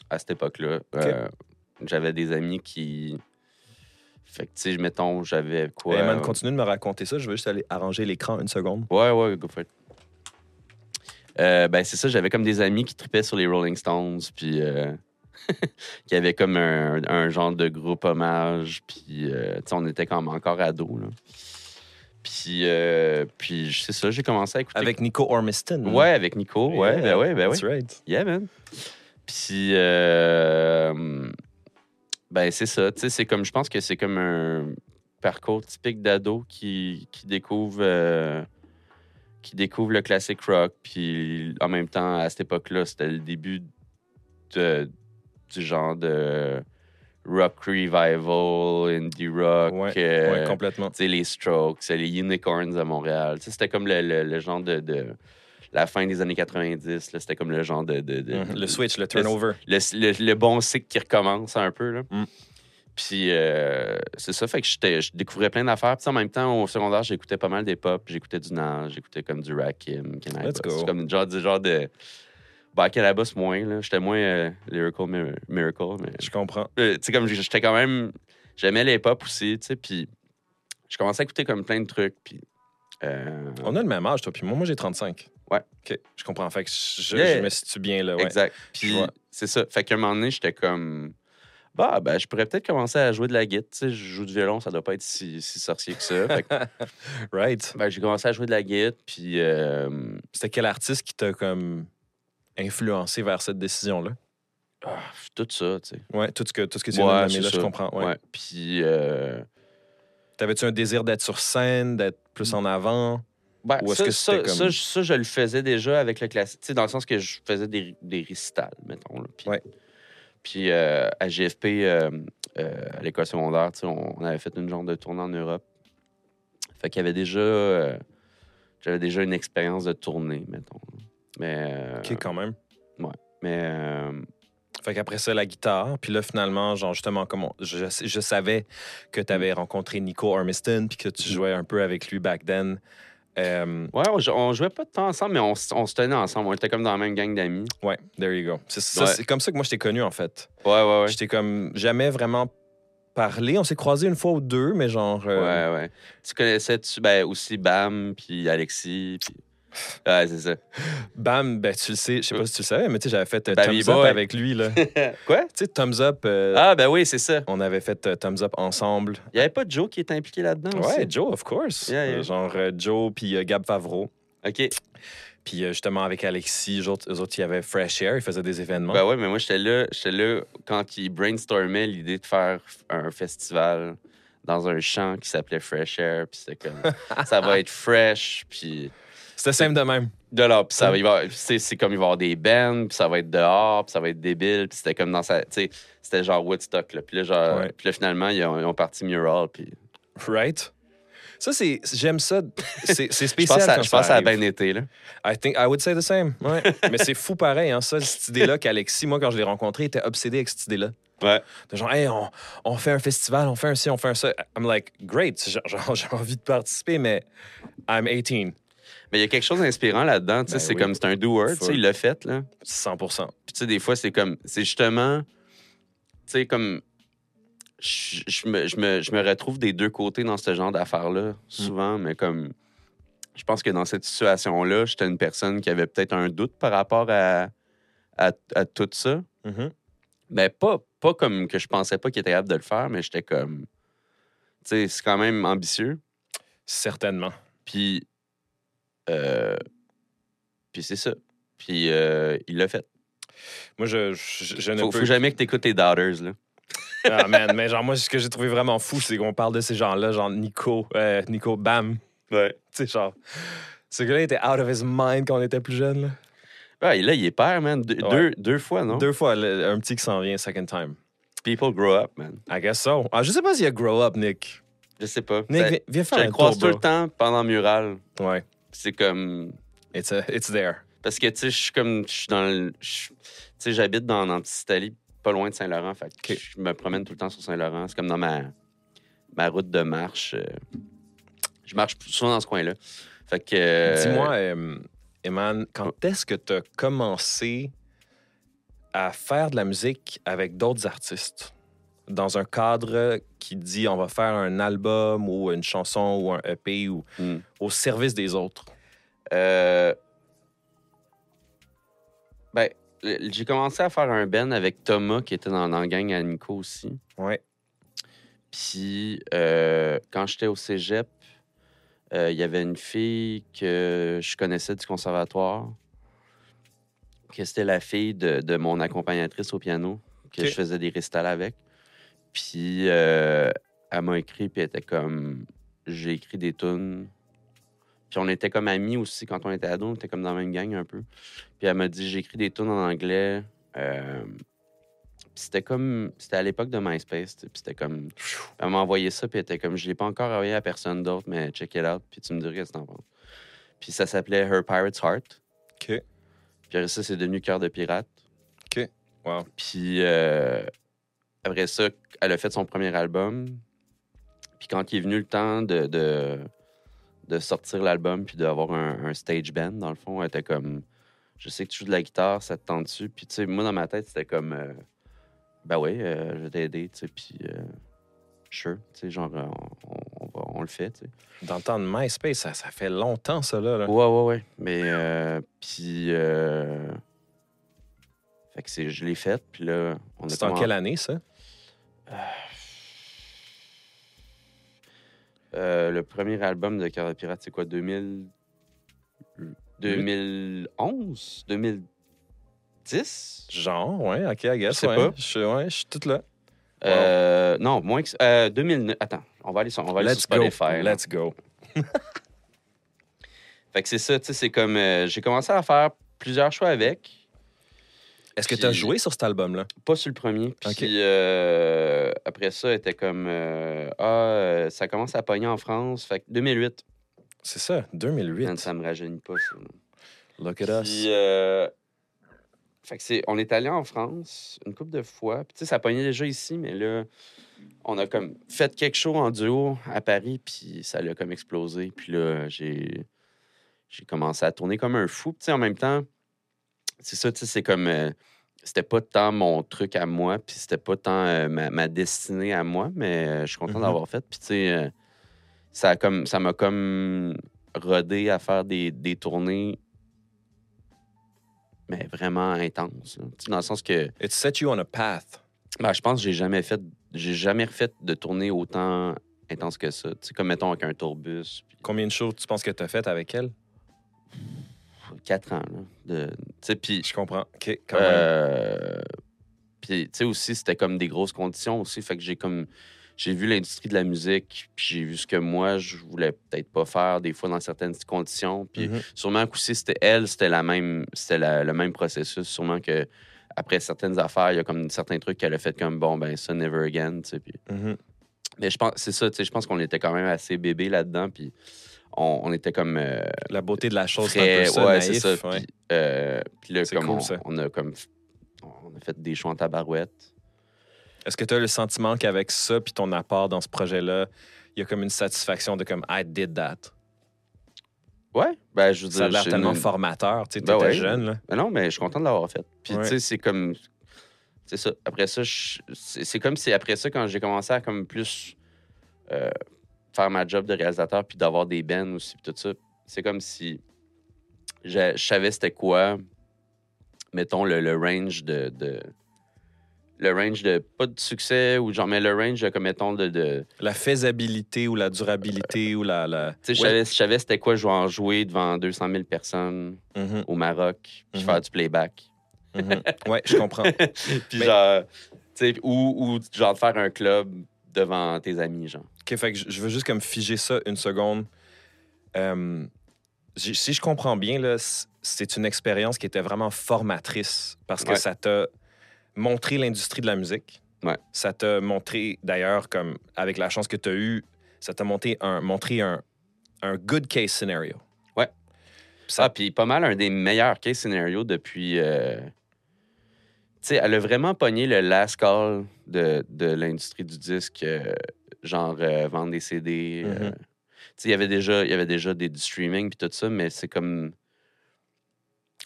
À cette époque-là, euh, j'avais des amis qui. Fait que, tu sais, mettons, j'avais quoi. Ouais, man, continue de me raconter ça. Je veux juste aller arranger l'écran une seconde. Ouais, ouais, go for it. Euh, ben, c'est ça, j'avais comme des amis qui tripaient sur les Rolling Stones, puis euh, qui avaient comme un, un genre de groupe hommage, puis euh, tu sais, on était comme encore ados, là. Puis, euh, puis c'est ça, j'ai commencé à écouter. Avec Nico Ormiston. Ouais, avec Nico, ouais, Yeah, ben ouais, ben ouais. That's right. Yeah, man. Puis, euh, ben, c'est ça. Tu sais, c'est comme, je pense que c'est comme un parcours typique d'ado qui, qui découvre. euh, qui découvre le classic rock. Puis, en même temps, à cette époque-là, c'était le début de, du genre de rock revival, indie rock. Ouais, euh, Ouais, complètement. tu sais, les Strokes, les Unicorns à Montréal. Tu sais, C'était comme le, le- le genre de, de- La fin des années 90, là, c'était comme le genre de... de- de- Mhm. Le switch, le turnover. le, le- le bon cycle qui recommence un peu. Là. Mm. Puis euh, c'est ça, fait que je découvrais plein d'affaires. Puis en même temps, au secondaire, j'écoutais pas mal des pop. J'écoutais du Nage, j'écoutais comme du Rakim, Cannabis. Let's go. C'est comme genre, du genre de... Bah, Cannabis, moins. là. J'étais moins euh, Lyrical Mir- Miracle. Mais... Je comprends. Euh, tu sais, comme j'étais quand même. J'aimais les pop aussi, tu sais, puis je commençais à écouter comme plein de trucs, puis. euh, On a le même âge, toi, puis moi, moi j'ai 35. Ouais. OK, je comprends. Fait que je, Yeah. je me situe bien là. Ouais. Exact. Puis c'est ça. Fait qu'à un moment donné, j'étais comme. Bah, ben, je pourrais peut-être commencer à jouer de la guitare. Tu sais, je joue du violon, ça doit pas être si, si sorcier que ça. Fait que, Right. ben, j'ai commencé à jouer de la guitare, puis. euh, C'était quel artiste qui t'a comme influencé vers cette décision-là? ah, tout ça, tu sais. Ouais, tout ce que, tout ce que tu Ouais, c'est là, je comprends. Ouais. Ouais. Puis. euh, T'avais-tu un désir d'être sur scène, d'être plus en avant? Ben, Ou est-ce ça, que ça, c'était comme- ça, je- ça, je le faisais déjà avec le classique. Dans le sens que je faisais des, des récitals, mettons. Puis, Ouais. puis euh, à GFP, euh, euh, à l'école secondaire, on, on avait fait une genre de tournée en Europe. Fait qu'il y avait déjà... J'avais déjà une expérience de tournée, mettons. Mais... OK, quand même. mais... euh, Fait qu'après ça, la guitare. Puis là, finalement, genre, justement, comme on- je, je savais que tu avais rencontré Nico Ormiston, puis que tu Mm. jouais un peu avec lui back then. Euh, Ouais, on, jou- on jouait pas de temps ensemble, mais on, se tenait ensemble. On était comme dans la même gang d'amis. ouais, there you go. C'est Ouais. comme ça que moi, je t'ai connu, en fait. Ouais, ouais, ouais. J'étais comme jamais vraiment parlé. On s'est croisés une fois ou deux, mais genre. euh, Ouais, ouais. Tu connaissais tu, ben, aussi Bam, puis Alexis, puis... Ouais, c'est ça. Bam, ben, tu le sais, je sais pas si tu le savais, mais tu sais, j'avais fait euh, Thumbs Up Boy. avec lui, là. tu Quoi? sais, Thumbs Up, euh, Ah, ben oui, c'est ça. on avait fait euh, Thumbs Up ensemble. Il y avait pas Joe qui était impliqué là-dedans aussi? Ouais, Joe, of course. Yeah, yeah. Euh, Genre euh, Joe puis euh, Gab Favreau. OK. Puis euh, justement, avec Alexis, eux autres, eux autres, il y avait Fresh Air, ils faisaient des événements. Ben ouais, mais moi, j'étais là, j'étais là quand ils brainstormaient l'idée de faire un festival dans un champ qui s'appelait Fresh Air, puis c'était comme... ça va être fresh, puis... C'était simple de même. De là, puis ça va, c'est, comme il va y avoir des bands, puis ça va être dehors, puis ça va être débile, puis c'était comme dans sa, tu sais, c'était genre Woodstock là, puis là genre, Ouais. puis là finalement ils ont, ils ont parti Mural, puis Right? Ça, c'est. J'aime ça. C'est je spécial. pense, je pense a arrive. bien été là. I think I would say the same. Ouais. Mais c'est fou pareil, hein, ça, cette idée-là qu'Alexis, moi, quand je l'ai rencontré, il était obsédé avec cette idée-là. Ouais. De genre, hey, on, on fait un festival, on fait un ci, on fait un ça. I'm like, great, j'ai envie de participer, mais I'm 18. Mais il y a quelque chose d'inspirant là-dedans, Ben c'est oui. comme c'est un do-word, tu sais, Full. il l'a fait là. 100% Puis tu sais des fois c'est comme c'est justement tu sais comme je, je me, je, me, je me retrouve des deux côtés dans ce genre d'affaires-là, souvent, mais comme je pense que dans cette situation-là, j'étais une personne qui avait peut-être un doute par rapport à, à, à tout ça. Mhm. Mais pas, pas comme que je pensais pas qu'il était capable de le faire, mais j'étais comme. Tu sais, c'est quand même ambitieux. Certainement. Puis. Euh, puis c'est ça. Puis euh, il l'a fait. Moi, je, je, je ne Faut, peux... faut jamais que tu écoutes tes daughters, là. Ah, man, mais genre, moi, ce que j'ai trouvé vraiment fou, c'est qu'on parle de ces gens-là, genre Nico, euh, Nico Bam. Ouais. Tu sais, genre, ce gars-là était out of his mind quand on était plus jeune. Là. Ouais, là, il est père, man. Deux, Ouais. deux, deux fois, non? Deux fois, le- un petit qui s'en vient, second time. People grow up, man. I guess so. Ah, je sais pas s'il y a grow up, Nick. Je sais pas. Nick, Ça- viens, viens faire un croise tout le temps pendant Mural. Ouais, C'est comme. it's, a- it's there. Parce que, tu sais, je suis comme. Je suis dans le. Tu sais, j'habite dans l'Anticytalie, pas loin de Saint-Laurent. Fait que je me promène tout le temps sur Saint-Laurent. C'est comme dans ma, ma route de marche. euh, Je marche souvent dans ce coin-là. Fait que. euh, Dis-moi, euh, Eman, quand est-ce que tu as commencé à faire de la musique avec d'autres artistes? Dans un cadre qui dit on va faire un album ou une chanson ou un EP ou hmm. au service des autres. Euh, Ben, j'ai commencé à faire un band avec Thomas, qui était dans, dans la gang à Nico aussi. Ouais. Puis, euh, quand j'étais au cégep, euh, il y avait une fille que je connaissais du conservatoire, que c'était la fille de, de mon accompagnatrice au piano, que je faisais des récitals avec. Puis, euh, elle m'a écrit, puis elle était comme... J'ai écrit des tunes. Puis on était comme amis aussi quand on était ados, on était comme dans la même gang un peu. Puis elle m'a dit j'ai écrit des tunes en anglais. Euh, puis c'était comme c'était à l'époque de MySpace, puis c'était comme elle m'a envoyé ça puis elle était comme je l'ai pas encore envoyé à personne d'autre mais check it out puis tu me dirais ce que t'en penses. Puis ça s'appelait Her Pirate's Heart. OK. Puis après ça c'est devenu Cœur de pirate. OK. Wow. Puis euh, après ça elle a fait son premier album. Puis quand il est venu le temps de, de, de sortir l'album puis d'avoir un, un stage band, dans le fond, elle était comme Je sais que tu joues de la guitare, ça te tente dessus. Puis tu sais, moi dans ma tête, c'était comme euh, Ben oui, euh, je vais t'aider, tu sais, puis euh, sure, tu sais, genre, euh, on, on va- on le fait, tu sais. Dans le temps de MySpace, ça, ça fait longtemps, ça, là. là. Ouais, ouais, ouais. Mais, euh, puis. euh, fait que c'est, je l'ai fait, puis là, on a C'est en quelle année, ça? Euh, le premier album de Cœur de Pirate, c'est quoi, 2000... 2011? 2010? Genre, ouais, OK, I guess. Je sais ouais. pas. Je, ouais, je suis toute là. Euh, non, moins que... Euh, 2009. Attends, on va aller sur, on va aller Let's sur go. Spotify. là. Let's go. Fait que c'est ça, tu sais, c'est comme... euh, j'ai commencé à faire plusieurs choix avec. Est-ce que tu as joué sur cet album-là? Pas sur le premier. Puis euh, après ça, était comme... euh, ah, euh, ça commence à pogner en France. Fait que 2008. C'est ça, 2008. Man, ça me rajeunit pas, ça. Look at us. Puis, euh, fait que c'est, on est allé en France une couple de fois. Puis, tu sais, ça pognait déjà ici, mais là, on a comme fait quelque chose en duo à Paris, puis ça l'a comme explosé. Puis là, j'ai, j'ai commencé à tourner comme un fou. Puis, tu sais, en même temps, c'est ça, tu sais, c'est comme. euh, c'était pas tant mon truc à moi, puis c'était pas tant euh, ma, ma destinée à moi, mais euh, je suis content Mhm. d'avoir fait. Puis, tu sais, ça a comme ça m'a comme rodé à faire des, des tournées, mais vraiment intenses. là. Tu sais, dans le sens que It set you on a path. ben, je pense que j'ai jamais fait j'ai jamais refait de tournée autant intense que ça. Tu sais, comme mettons avec un tourbus, Combien de shows tu penses que tu as fait avec elle? Quatre ans. Là, de, Je comprends. OK, quand. Euh, Puis, tu sais, aussi, c'était comme des grosses conditions aussi. Fait que j'ai comme. J'ai vu l'industrie de la musique, puis j'ai vu ce que moi, je voulais peut-être pas faire des fois dans certaines conditions. Puis, Mhm. sûrement qu'aussi, c'était elle, c'était la même. C'était le même processus. Sûrement que après certaines affaires, il y a comme certains trucs qu'elle a fait comme bon, ben ça, never again, tu sais. Puis, Mhm. mais je pense, c'est ça, tu sais, je pense qu'on était quand même assez bébé là-dedans, puis on, on était comme. euh, La beauté de la chose, c'est un peu ça, ouais, naïf. c'est ça. ouais. Puis, euh, puis là, comme cool, on, ça. on a comme on a fait des shows en tabarouette. Est-ce que tu as le sentiment qu'avec ça puis ton apport dans ce projet-là, il y a comme une satisfaction de comme I did that? Ouais, ben je veux Ça a dire, l'air tellement une- formateur. Tu sais, Ben ouais. jeune, là. Ben non, mais je suis content de l'avoir fait. Puis tu sais, c'est comme c'est ça. Après ça, je- c'est c'est comme si après ça quand j'ai commencé à comme plus euh, faire ma job de réalisateur puis d'avoir des bands aussi puis tout ça, c'est comme si je, je savais c'était quoi mettons le, le range de, de- le range de pas de succès ou genre mais le range de, comme mettons de, de La faisabilité ou la durabilité ou la... la... tu sais je Ouais. savais, je savais c'était quoi jouer en jouer devant 200 000 personnes Mhm, au Maroc puis Mhm. faire du playback mhm. Ouais, je comprends. puis Mais- genre, ou, ou genre de faire un club devant tes amis, genre. OK, fait que je veux juste comme figer ça une seconde. Euh, si je comprends bien, là, c'est une expérience qui était vraiment formatrice parce que Ouais. ça t'a montré l'industrie de la musique. Ouais. Ça t'a montré, d'ailleurs, comme avec la chance que tu as eue, ça t'a montré un, montré un, un good case scenario. Ouais. Ça, Ah, puis pas mal un des meilleurs case scénarios depuis. euh, sais, elle a vraiment pogné le last call de, de l'industrie du disque, euh, genre euh, vendre des CD. euh. Mhm. Tu sais, il y avait déjà, y avait déjà des, du streaming puis tout ça, mais c'est comme.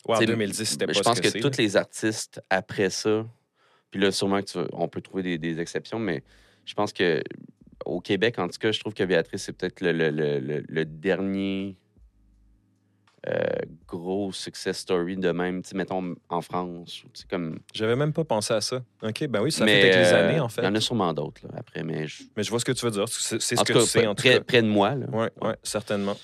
ouais, en t'sais, 2010, c'était pas Je pense que, tous les artistes après ça, puis là, sûrement que tu on peut trouver des, des exceptions, mais je pense que au Québec, en tout cas, je trouve que Béatrice, c'est peut-être le, le- le- le- dernier gros success story de même, mettons en France. comme... J'avais même pas pensé à ça. OK, ben oui, ça mais fait avec les euh, années, en fait. Il y en a sûrement d'autres après, mais je- Mais je vois ce que tu veux dire. C'est ce que tout tu cas, sais, en tout près, cas. près de moi. Là. Oui, ouais, certainement.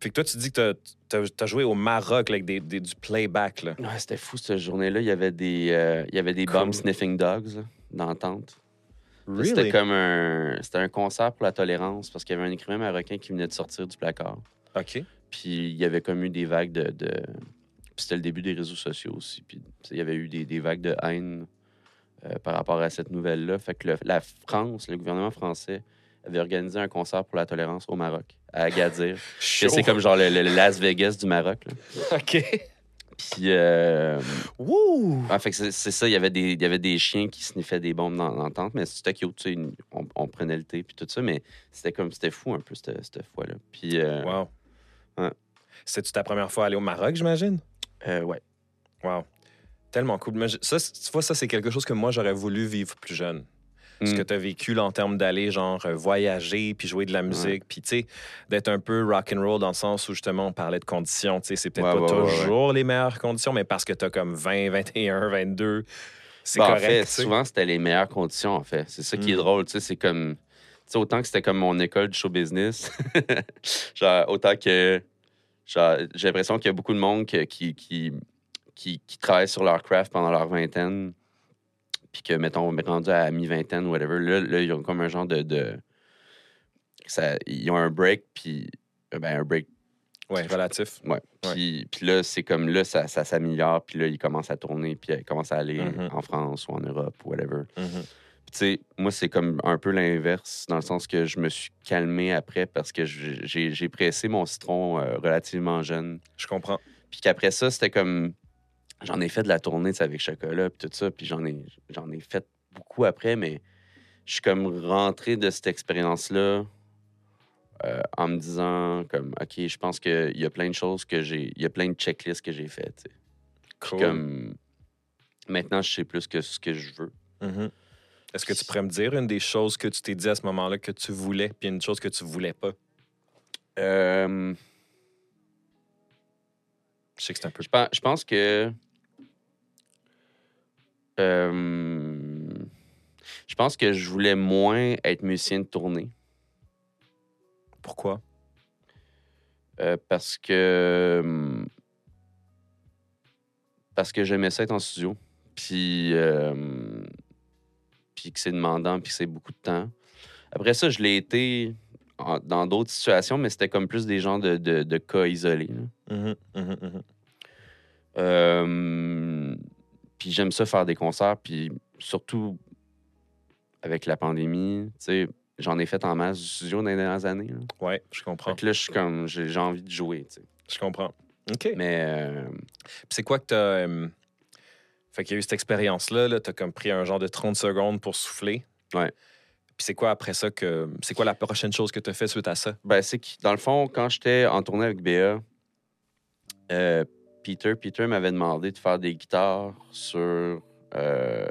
Fait que toi, tu dis que tu as, joué au Maroc là, avec des, des- du playback. Là. Ouais, c'était fou cette journée-là. Il y avait des, euh, il y avait des Cool. bum sniffing dogs là, dans la tente. C'était comme un, c'était un concert pour la tolérance parce qu'il y avait un écrivain marocain qui venait de sortir du placard. OK. Puis il y avait comme eu des vagues de. de... Puis c'était le début des réseaux sociaux aussi. Puis il y avait eu des, des vagues de haine euh, par rapport à cette nouvelle-là. Fait que le- la France, le gouvernement français, avait organisé un concert pour la tolérance au Maroc, à Agadir. C'est comme genre le, le Las Vegas du Maroc. là. OK. Puis. euh, Wouh! ah, fait que c'est ça, il y, avait des, il y avait des chiens qui sniffaient des bombes dans, dans la tente, mais c'était cute, tu sais, on, on prenait le thé puis tout ça, mais c'était comme, c'était fou un peu cette, cette fois-là. Puis, euh, Wow. Ouais. C'était-tu ta première fois aller au Maroc, j'imagine? euh, ouais. Wow. Tellement cool. Mais ça, c'est- tu vois, ça, c'est quelque chose que moi, j'aurais voulu vivre plus jeune. Ce Mm. que tu as vécu là, en termes d'aller, genre, euh, voyager, puis jouer de la musique, puis, tu sais, d'être un peu rock and roll dans le sens où, justement, on parlait de conditions. Tu sais, c'est peut-être Ouais, pas ouais, toujours les meilleures conditions, mais parce que tu as comme 20, 21, 22, c'est correct. En fait, souvent, c'était les meilleures conditions, en fait. C'est ça qui est Mm. drôle, tu sais, c'est comme... Sais, autant que c'était comme mon école de show business, genre, autant que... J'ai l'impression qu'il y a beaucoup de monde qui, qui, qui, qui travaille sur leur craft pendant leur vingtaine, puis que, mettons, rendu à mi-vingtaine, whatever, là, là, ils ont comme un genre de... de ça, ils ont un break, puis... euh, Ben, un break Ouais, relatif. Ouais. Puis, puis là, c'est comme là, ça, ça s'améliore. Puis là, il commence à tourner. Puis il commence à aller Mhm. en France ou en Europe ou whatever. Mhm. Tu sais, moi, c'est comme un peu l'inverse, dans le sens que je me suis calmé après parce que j'ai- pressé mon citron euh, relativement jeune. Je comprends. Puis qu'après ça, c'était comme. j'en ai fait de la tournée tu avec Chocolat, puis tout ça, puis j'en ai, j'en ai fait beaucoup après, mais je suis comme rentré de cette expérience-là euh, en me disant, comme, OK, je pense qu'il y a plein de choses que j'ai, il y a plein de checklists que j'ai faites. tu sais. Puis Cool. comme, maintenant, je sais plus que ce que je veux. Mhm. Est-ce que tu pourrais me dire une des choses que tu t'es dit à ce moment-là que tu voulais, puis une chose que tu voulais pas? Euh, Je sais que c'est un peu. Je pense, je pense que. euh, je pense que je voulais moins être musicien de tournée Pourquoi? euh, parce que. Parce que j'aimais ça être en studio. Puis. euh, puis que c'est demandant, puis que c'est beaucoup de temps. Après ça, je l'ai été en- dans d'autres situations, mais c'était comme plus des gens de, de- de cas isolés. Mhm, mhm, mhm. Euh, puis j'aime ça faire des concerts, puis surtout avec la pandémie, tu sais, j'en ai fait en masse du studio dans les dernières années. Là. Ouais, je comprends. Fait que là, je suis comme, j'ai envie de jouer, tu sais. Je comprends. OK. Mais euh, c'est quoi que tu as. Fait qu'il y a eu cette expérience-là, -là, tu as comme pris un genre de 30 secondes pour souffler. Ouais. Puis c'est quoi après ça que. C'est quoi la prochaine chose que tu as fait suite à ça? ben, c'est que, dans le fond, quand j'étais en tournée avec BA, euh, Peter, Peter m'avait demandé de faire des guitares sur euh,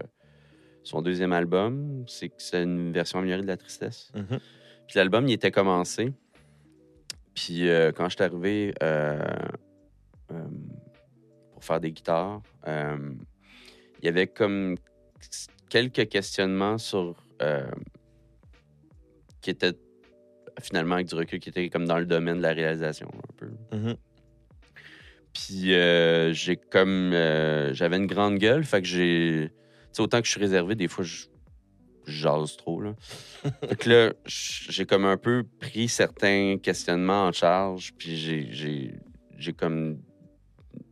son deuxième album. C'est que c'est une version améliorée de La Tristesse. Mhm. Puis l'album, il était commencé. Puis euh, quand je suis arrivé pour faire des guitares, il y avait comme quelques questionnements sur. euh, qui étaient finalement avec du recul, qui étaient comme dans le domaine de la réalisation, un peu. Mhm. Puis euh, j'ai comme. euh, J'avais une grande gueule, fait que j'ai. Tu autant que je suis réservé, des fois, je jase trop, là. fait que là, j'ai comme un peu pris certains questionnements en charge, puis j'ai- j'ai j'ai comme.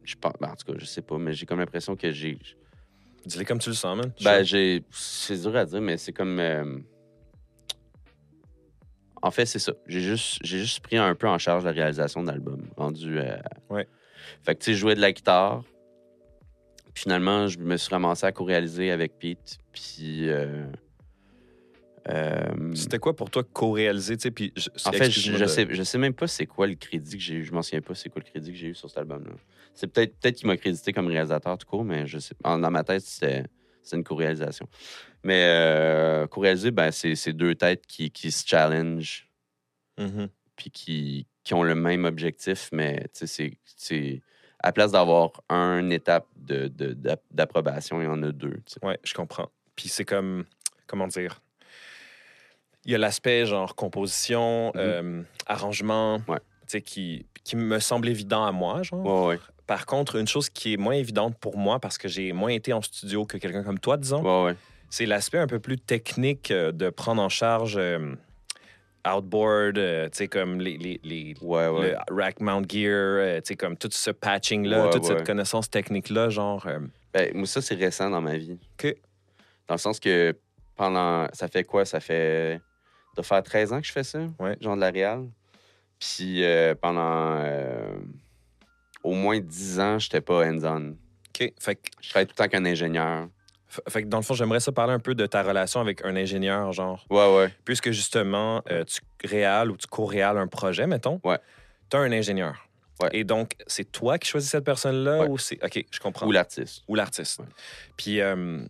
Je pense, ben, en tout cas, je sais pas, mais j'ai comme l'impression que j'ai. Dis-le comme tu le sens, man. Ben, j'ai. C'est dur à dire, mais c'est comme. euh, En fait, c'est ça. J'ai juste, j'ai juste pris un peu en charge la réalisation de l'album, rendu. euh, Ouais. Fait que, tu sais, je jouais de la guitare. Puis finalement, je me suis ramassé à co-réaliser avec Pete. Puis. euh, euh, C'était quoi pour toi co-réaliser, puis... je- en fait, je, je sais, je sais même pas c'est quoi le crédit que j'ai eu. Je m'en souviens pas c'est quoi le crédit que j'ai eu sur cet album-là. C'est peut-être peut qu'il m'a crédité comme réalisateur tout court, mais je sais Dans ma tête, c'était une co-réalisation. Mais euh, co-réaliser, ben, c'est c'est deux têtes qui, qui se challenge Mhm. puis qui, qui ont le même objectif, mais c'est- c'est. À place d'avoir une étape de- de- d'approbation, il y en a deux. Ouais, je comprends. Puis c'est comme, comment dire, il y a l'aspect genre composition, euh, arrangement. Ouais. Qui, qui me semble évident à moi, genre. Ouais, ouais. Par contre, une chose qui est moins évidente pour moi, parce que j'ai moins été en studio que quelqu'un comme toi, disons, Ouais, c'est l'aspect un peu plus technique euh, de prendre en charge euh, outboard, euh, tu sais, comme les, les, les- Ouais, ouais. le rack mount gear, euh, tu sais, comme tout ce patching-là, toute cette connaissance technique-là, genre. Ben, moi, ça, c'est récent dans ma vie. OK. Dans le sens que pendant. Ça fait quoi? Ça fait. Ça doit faire 13 ans que je fais ça, genre de la Réal. Puis euh, pendant euh, au moins 10 ans, j'étais pas hands-on. OK. Fait que Je travaillais tout le temps qu'un ingénieur. Fait que dans le fond, j'aimerais ça parler un peu de ta relation avec un ingénieur, genre. Ouais, ouais. Puisque justement, euh, tu réales ou tu co-réales un projet, mettons. Ouais. Tu as un ingénieur. Ouais. Et donc, c'est toi qui choisis cette personne-là Ouais. ou c'est. OK, je comprends. Ou l'artiste. Ou l'artiste. Ouais. Puis, euh,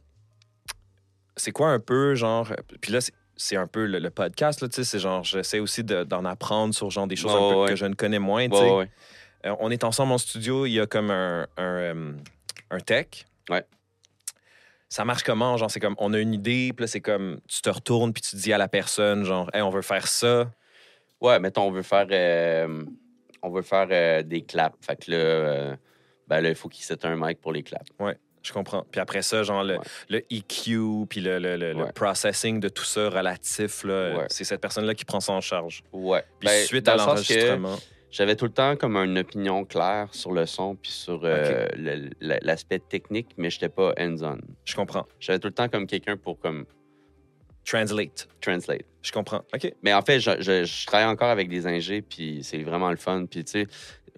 c'est quoi un peu, genre. Puis là, c'est- un peu le, le podcast, là, tu sais. C'est genre, j'essaie aussi de- d'en apprendre sur, genre, des choses Ouais, un peu ouais. que je ne connais moins, tu sais. Ouais, ouais. Euh, on est ensemble en studio, il y a comme un, un, euh, un tech. Ouais. Ça marche comment? Genre, c'est comme, on a une idée, puis là, c'est comme, tu te retournes, puis tu dis à la personne, genre, hey, on veut faire ça. Ouais, mettons, on veut faire, euh, on veut faire euh, des claps. Fait que là, ben là, il faut qu'il sette un mic pour les claps. Je comprends. Puis après ça, genre, le, Ouais. le EQ, puis le, le- le- Ouais. processing de tout ça relatif, Ouais. c'est cette personne-là qui prend ça en charge. Ouais. Puis Ben, suite à l'enregistrement. J'avais tout le temps comme une opinion claire sur le son puis sur euh, l'aspect technique, mais j'étais pas hands-on. Je comprends. J'avais tout le temps comme quelqu'un pour comme Translate. translate. Je comprends. OK. Mais en fait, je, je- je travaille encore avec des ingés, puis c'est vraiment le fun. Puis tu sais,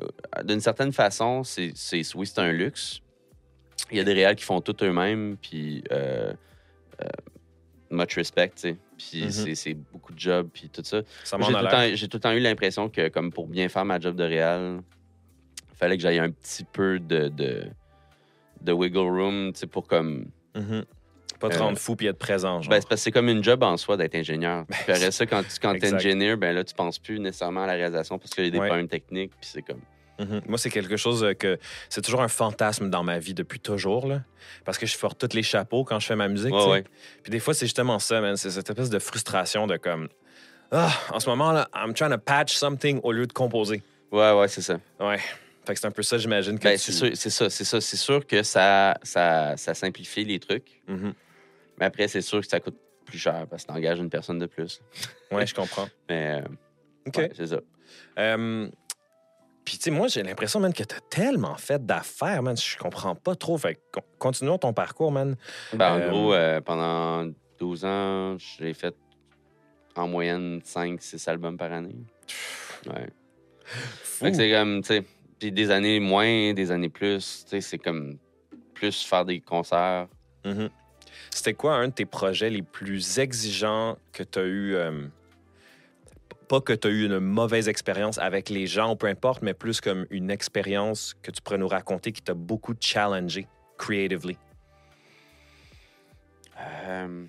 euh, d'une certaine façon, c'est- oui, c'est un luxe, Il y a des réals qui font tout eux-mêmes, puis euh, euh, much respect, tu sais. Puis Mhm. c'est- c'est beaucoup de job, puis tout ça. Ça J'ai tout, le temps- j'ai tout le temps eu l'impression que, comme pour bien faire ma job de réal, fallait que j'aille un petit peu de, de, de wiggle room, tu sais, pour comme. Mhm. Pas te Euh, rendre fou puis être présent, genre. Ben, c'est parce que c'est comme une job en soi d'être ingénieur. Puis après ça, quand tu quand es ingénieur, ben là, tu penses plus nécessairement à la réalisation parce qu'il y a des Ouais. problèmes techniques, puis c'est comme. Mhm. Moi, c'est quelque chose euh, que c'est toujours un fantasme dans ma vie depuis toujours, là. Parce que je porte tous les chapeaux quand je fais ma musique. Ouais. Puis des fois, c'est justement ça, man. C'est cette espèce de frustration de comme. Ah, en ce moment, là, I'm trying to patch something au lieu de composer. Ouais, ouais, c'est ça. Ouais. Fait que c'est un peu ça, j'imagine. Ben, tu- c'est sûr, c'est ça, c'est ça. C'est sûr que ça, ça, ça simplifie les trucs, Mhm. mais après, c'est sûr que ça coûte plus cher parce que tu engages une personne de plus. Ouais, je comprends. Mais, euh, OK. ouais, c'est ça. Euh, Puis, tu sais, moi, j'ai l'impression, man, que t'as tellement fait d'affaires, man. Je comprends pas trop. Fait continuons ton parcours, man. Ben, en Euh, gros, euh, pendant 12 ans, j'ai fait en moyenne 5-6 albums par année. Ouais. Fait que c'est comme, tu sais, puis des années moins, des années plus, tu sais, c'est comme plus faire des concerts. Mhm. C'était quoi un de tes projets les plus exigeants que tu as eu? euh, pas que tu as eu une mauvaise expérience avec les gens ou peu importe, mais plus comme une expérience que tu pourrais nous raconter qui t'a beaucoup challengé creatively. Euh,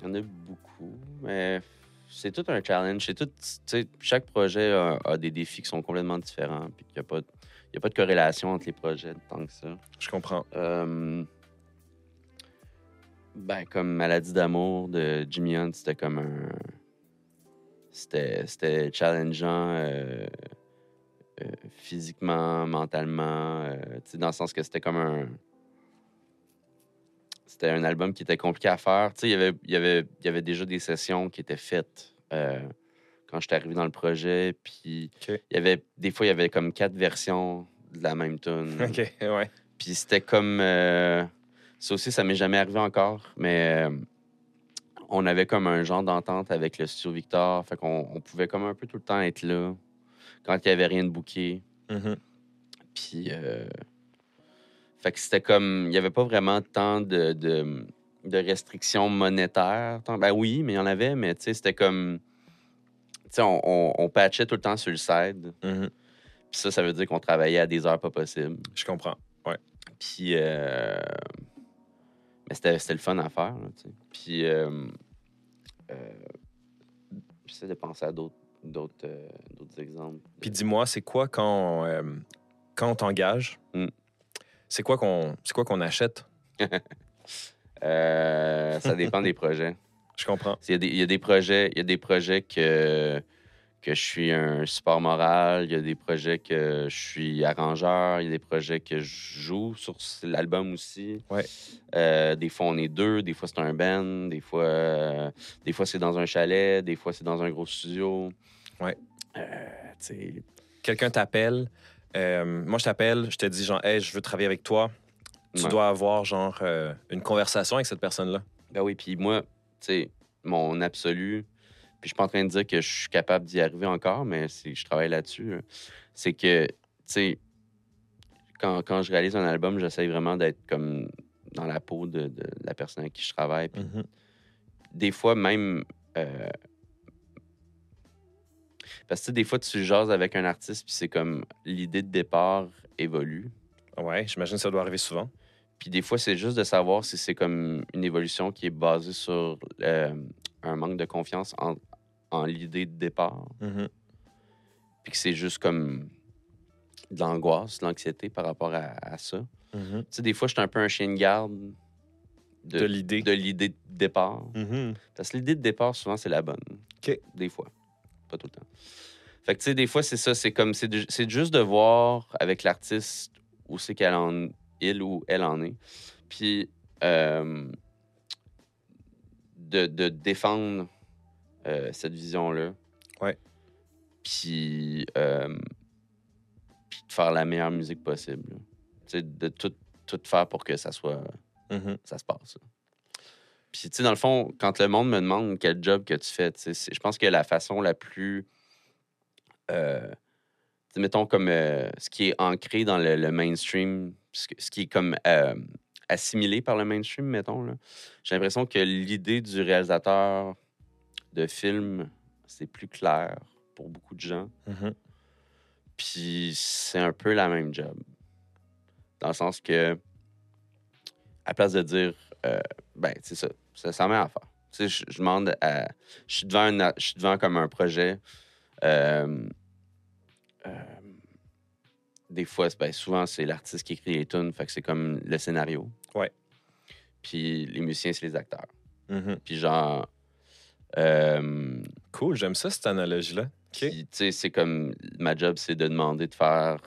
Il y en a beaucoup, mais c'est tout un challenge. C'est tout, chaque projet a, a des défis qui sont complètement différents, puis il n'y a, pas de- y a pas de corrélation entre les projets tant que ça. Je comprends. Euh, ben, comme Maladie d'amour de Jimmy Hunt, c'était comme un. C'était, challengeant euh, euh, physiquement, mentalement, euh, dans le sens que c'était comme un. C'était un album qui était compliqué à faire. Il y avait, il y, avait, y avait déjà des sessions qui étaient faites quand j'étais arrivé dans le projet. Puis OK. il y avait, des fois, il y avait comme quatre versions de la même tune. OK, ouais. Puis c'était comme. euh, ça aussi, ça m'est jamais arrivé encore, mais euh, on avait comme un genre d'entente avec le studio Victor. Fait qu'on on pouvait comme un peu tout le temps être là quand il n'y avait rien de booké. Mhm. Puis. euh, fait que c'était comme. Il n'y avait pas vraiment tant de, de, de restrictions monétaires. Tant- Ben oui, mais il y en avait, mais tu sais, c'était comme. Tu sais, on, on, on patchait tout le temps sur le side. Mhm. Puis ça, ça veut dire qu'on travaillait à des heures pas possibles. Je comprends. Puis, euh, mais c'était, le fun à faire. là, tu sais. Puis, euh, euh, j'essaie de penser à d'autres, euh, exemples. Puis dis-moi, c'est quoi quand, euh, quand on t'engage? Mm. C'est quoi qu'on c'est quoi qu'on achète? Euh, ça dépend des projets. Je comprends. Il y, a des, il y a des projets, il y a des projets que, que je suis un support moral, il y a des projets que je suis arrangeur, il y a des projets que je joue sur l'album aussi. Ouais. Euh, des fois, on est deux, des fois, c'est un band, des fois, euh, des fois c'est dans un chalet, des fois, c'est dans un gros studio. Ouais. Euh, Quelqu'un t'appelle. moi, je t'appelle. Je te dis, genre, hey, je veux travailler avec toi. Tu Ouais. dois avoir, genre, une conversation avec cette personne-là. Ben oui, puis moi, tu sais, mon absolu, puis je suis pas en train de dire que je suis capable d'y arriver encore, mais c'est- je travaille là-dessus. là. C'est que, tu sais, quand, quand je réalise un album, j'essaye vraiment d'être comme dans la peau de, de la personne avec qui je travaille. Puis Mhm. des fois, même. euh, parce que des fois, tu jases avec un artiste, puis c'est comme l'idée de départ évolue. Ouais, j'imagine que ça doit arriver souvent. Puis des fois, c'est juste de savoir si c'est comme une évolution qui est basée sur euh, un manque de confiance en, en l'idée de départ. Mhm. Puis que c'est juste comme de l'angoisse, de l'anxiété par rapport à, à ça. Mhm. Tu sais, des fois, je suis un peu un chien de garde De l'idée. de l'idée de départ. Mhm. Parce que l'idée de départ, souvent, c'est la bonne. Des fois. Pas tout le temps. Fait que, tu sais, des fois, c'est ça. C'est comme, c'est juste de voir avec l'artiste où c'est qu'elle en, il ou elle en est. Puis, euh, de, de défendre euh, cette vision-là. Ouais. Puis, euh, puis de faire la meilleure musique possible. Tu sais, de tout, tout faire pour que ça soit Mhm. ça se passe. là. Puis, tu sais, dans le fond, quand le monde me demande quel job que tu fais, tu sais, je pense que la façon la plus. euh, mettons comme euh, ce qui est ancré dans le, le mainstream, ce, qui est comme assimilé par le mainstream, mettons. là. J'ai l'impression que l'idée du réalisateur de film, c'est plus clair pour beaucoup de gens. Mhm. Puis c'est un peu la même job. Dans le sens que, à place de dire, euh, ben, c'est ça, ça, ça met à faire. Tu sais, je, je demande à. Je suis devant, je suis devant comme un projet. euh, euh, des fois, ben, souvent, c'est l'artiste qui écrit les tunes, fait que c'est comme le scénario. Ouais. Puis les musiciens, c'est les acteurs. Mhm. Puis genre. euh, Cool, j'aime ça, cette analogie-là. Puis, tu sais, c'est comme ma job, c'est de demander de faire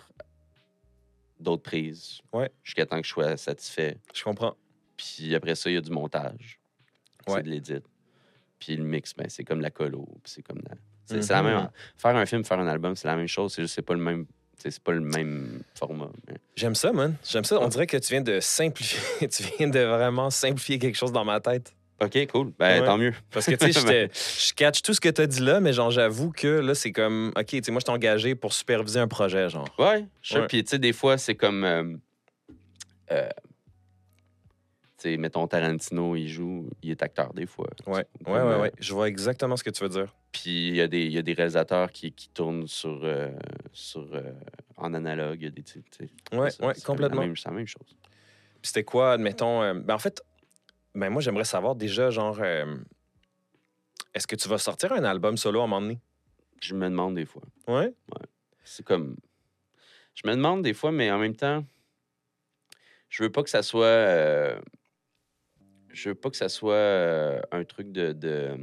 d'autres prises. Ouais. Jusqu'à temps que je sois satisfait. Je comprends. Puis après ça, il y a du montage. Ouais. C'est de l'édit. Puis le mix, ben, c'est comme la colo. Puis c'est comme la... C'est la Mhm. même... Faire un film, faire un album, c'est la même chose. C'est juste c'est pas le même... C'est pas le même format. mais- J'aime ça, man. J'aime ça. On dirait que tu viens de simplifier. tu viens de vraiment simplifier quelque chose dans ma tête. OK, cool. Ben, Ouais. tant mieux. Parce que, tu sais, je catch tout ce que tu as dit là, mais genre, j'avoue que là, c'est comme, OK, tu sais, moi, je suis engagé pour superviser un projet, genre. Ouais. Ouais. Puis, tu sais, des fois, c'est comme. euh, euh, mettons Tarantino, il joue, il est acteur des fois. Ouais, ouais, ouais, euh, ouais. Je vois exactement ce que tu veux dire. Puis, il y, a des- il y a des réalisateurs qui, qui tournent sur, euh, sur, euh, en analogue. Il y a des, tu sais, Ouais, ça, ouais, complètement. C'est la même chose. Puis c'était quoi, admettons. euh, ben, en fait, ben, moi, j'aimerais savoir déjà, genre, est-ce que tu vas sortir un album solo à un moment donné? Je me demande des fois. Ouais? C'est comme. Je me demande des fois, mais en même temps, je veux pas que ça soit. Je veux pas que ça soit euh, un truc de. de-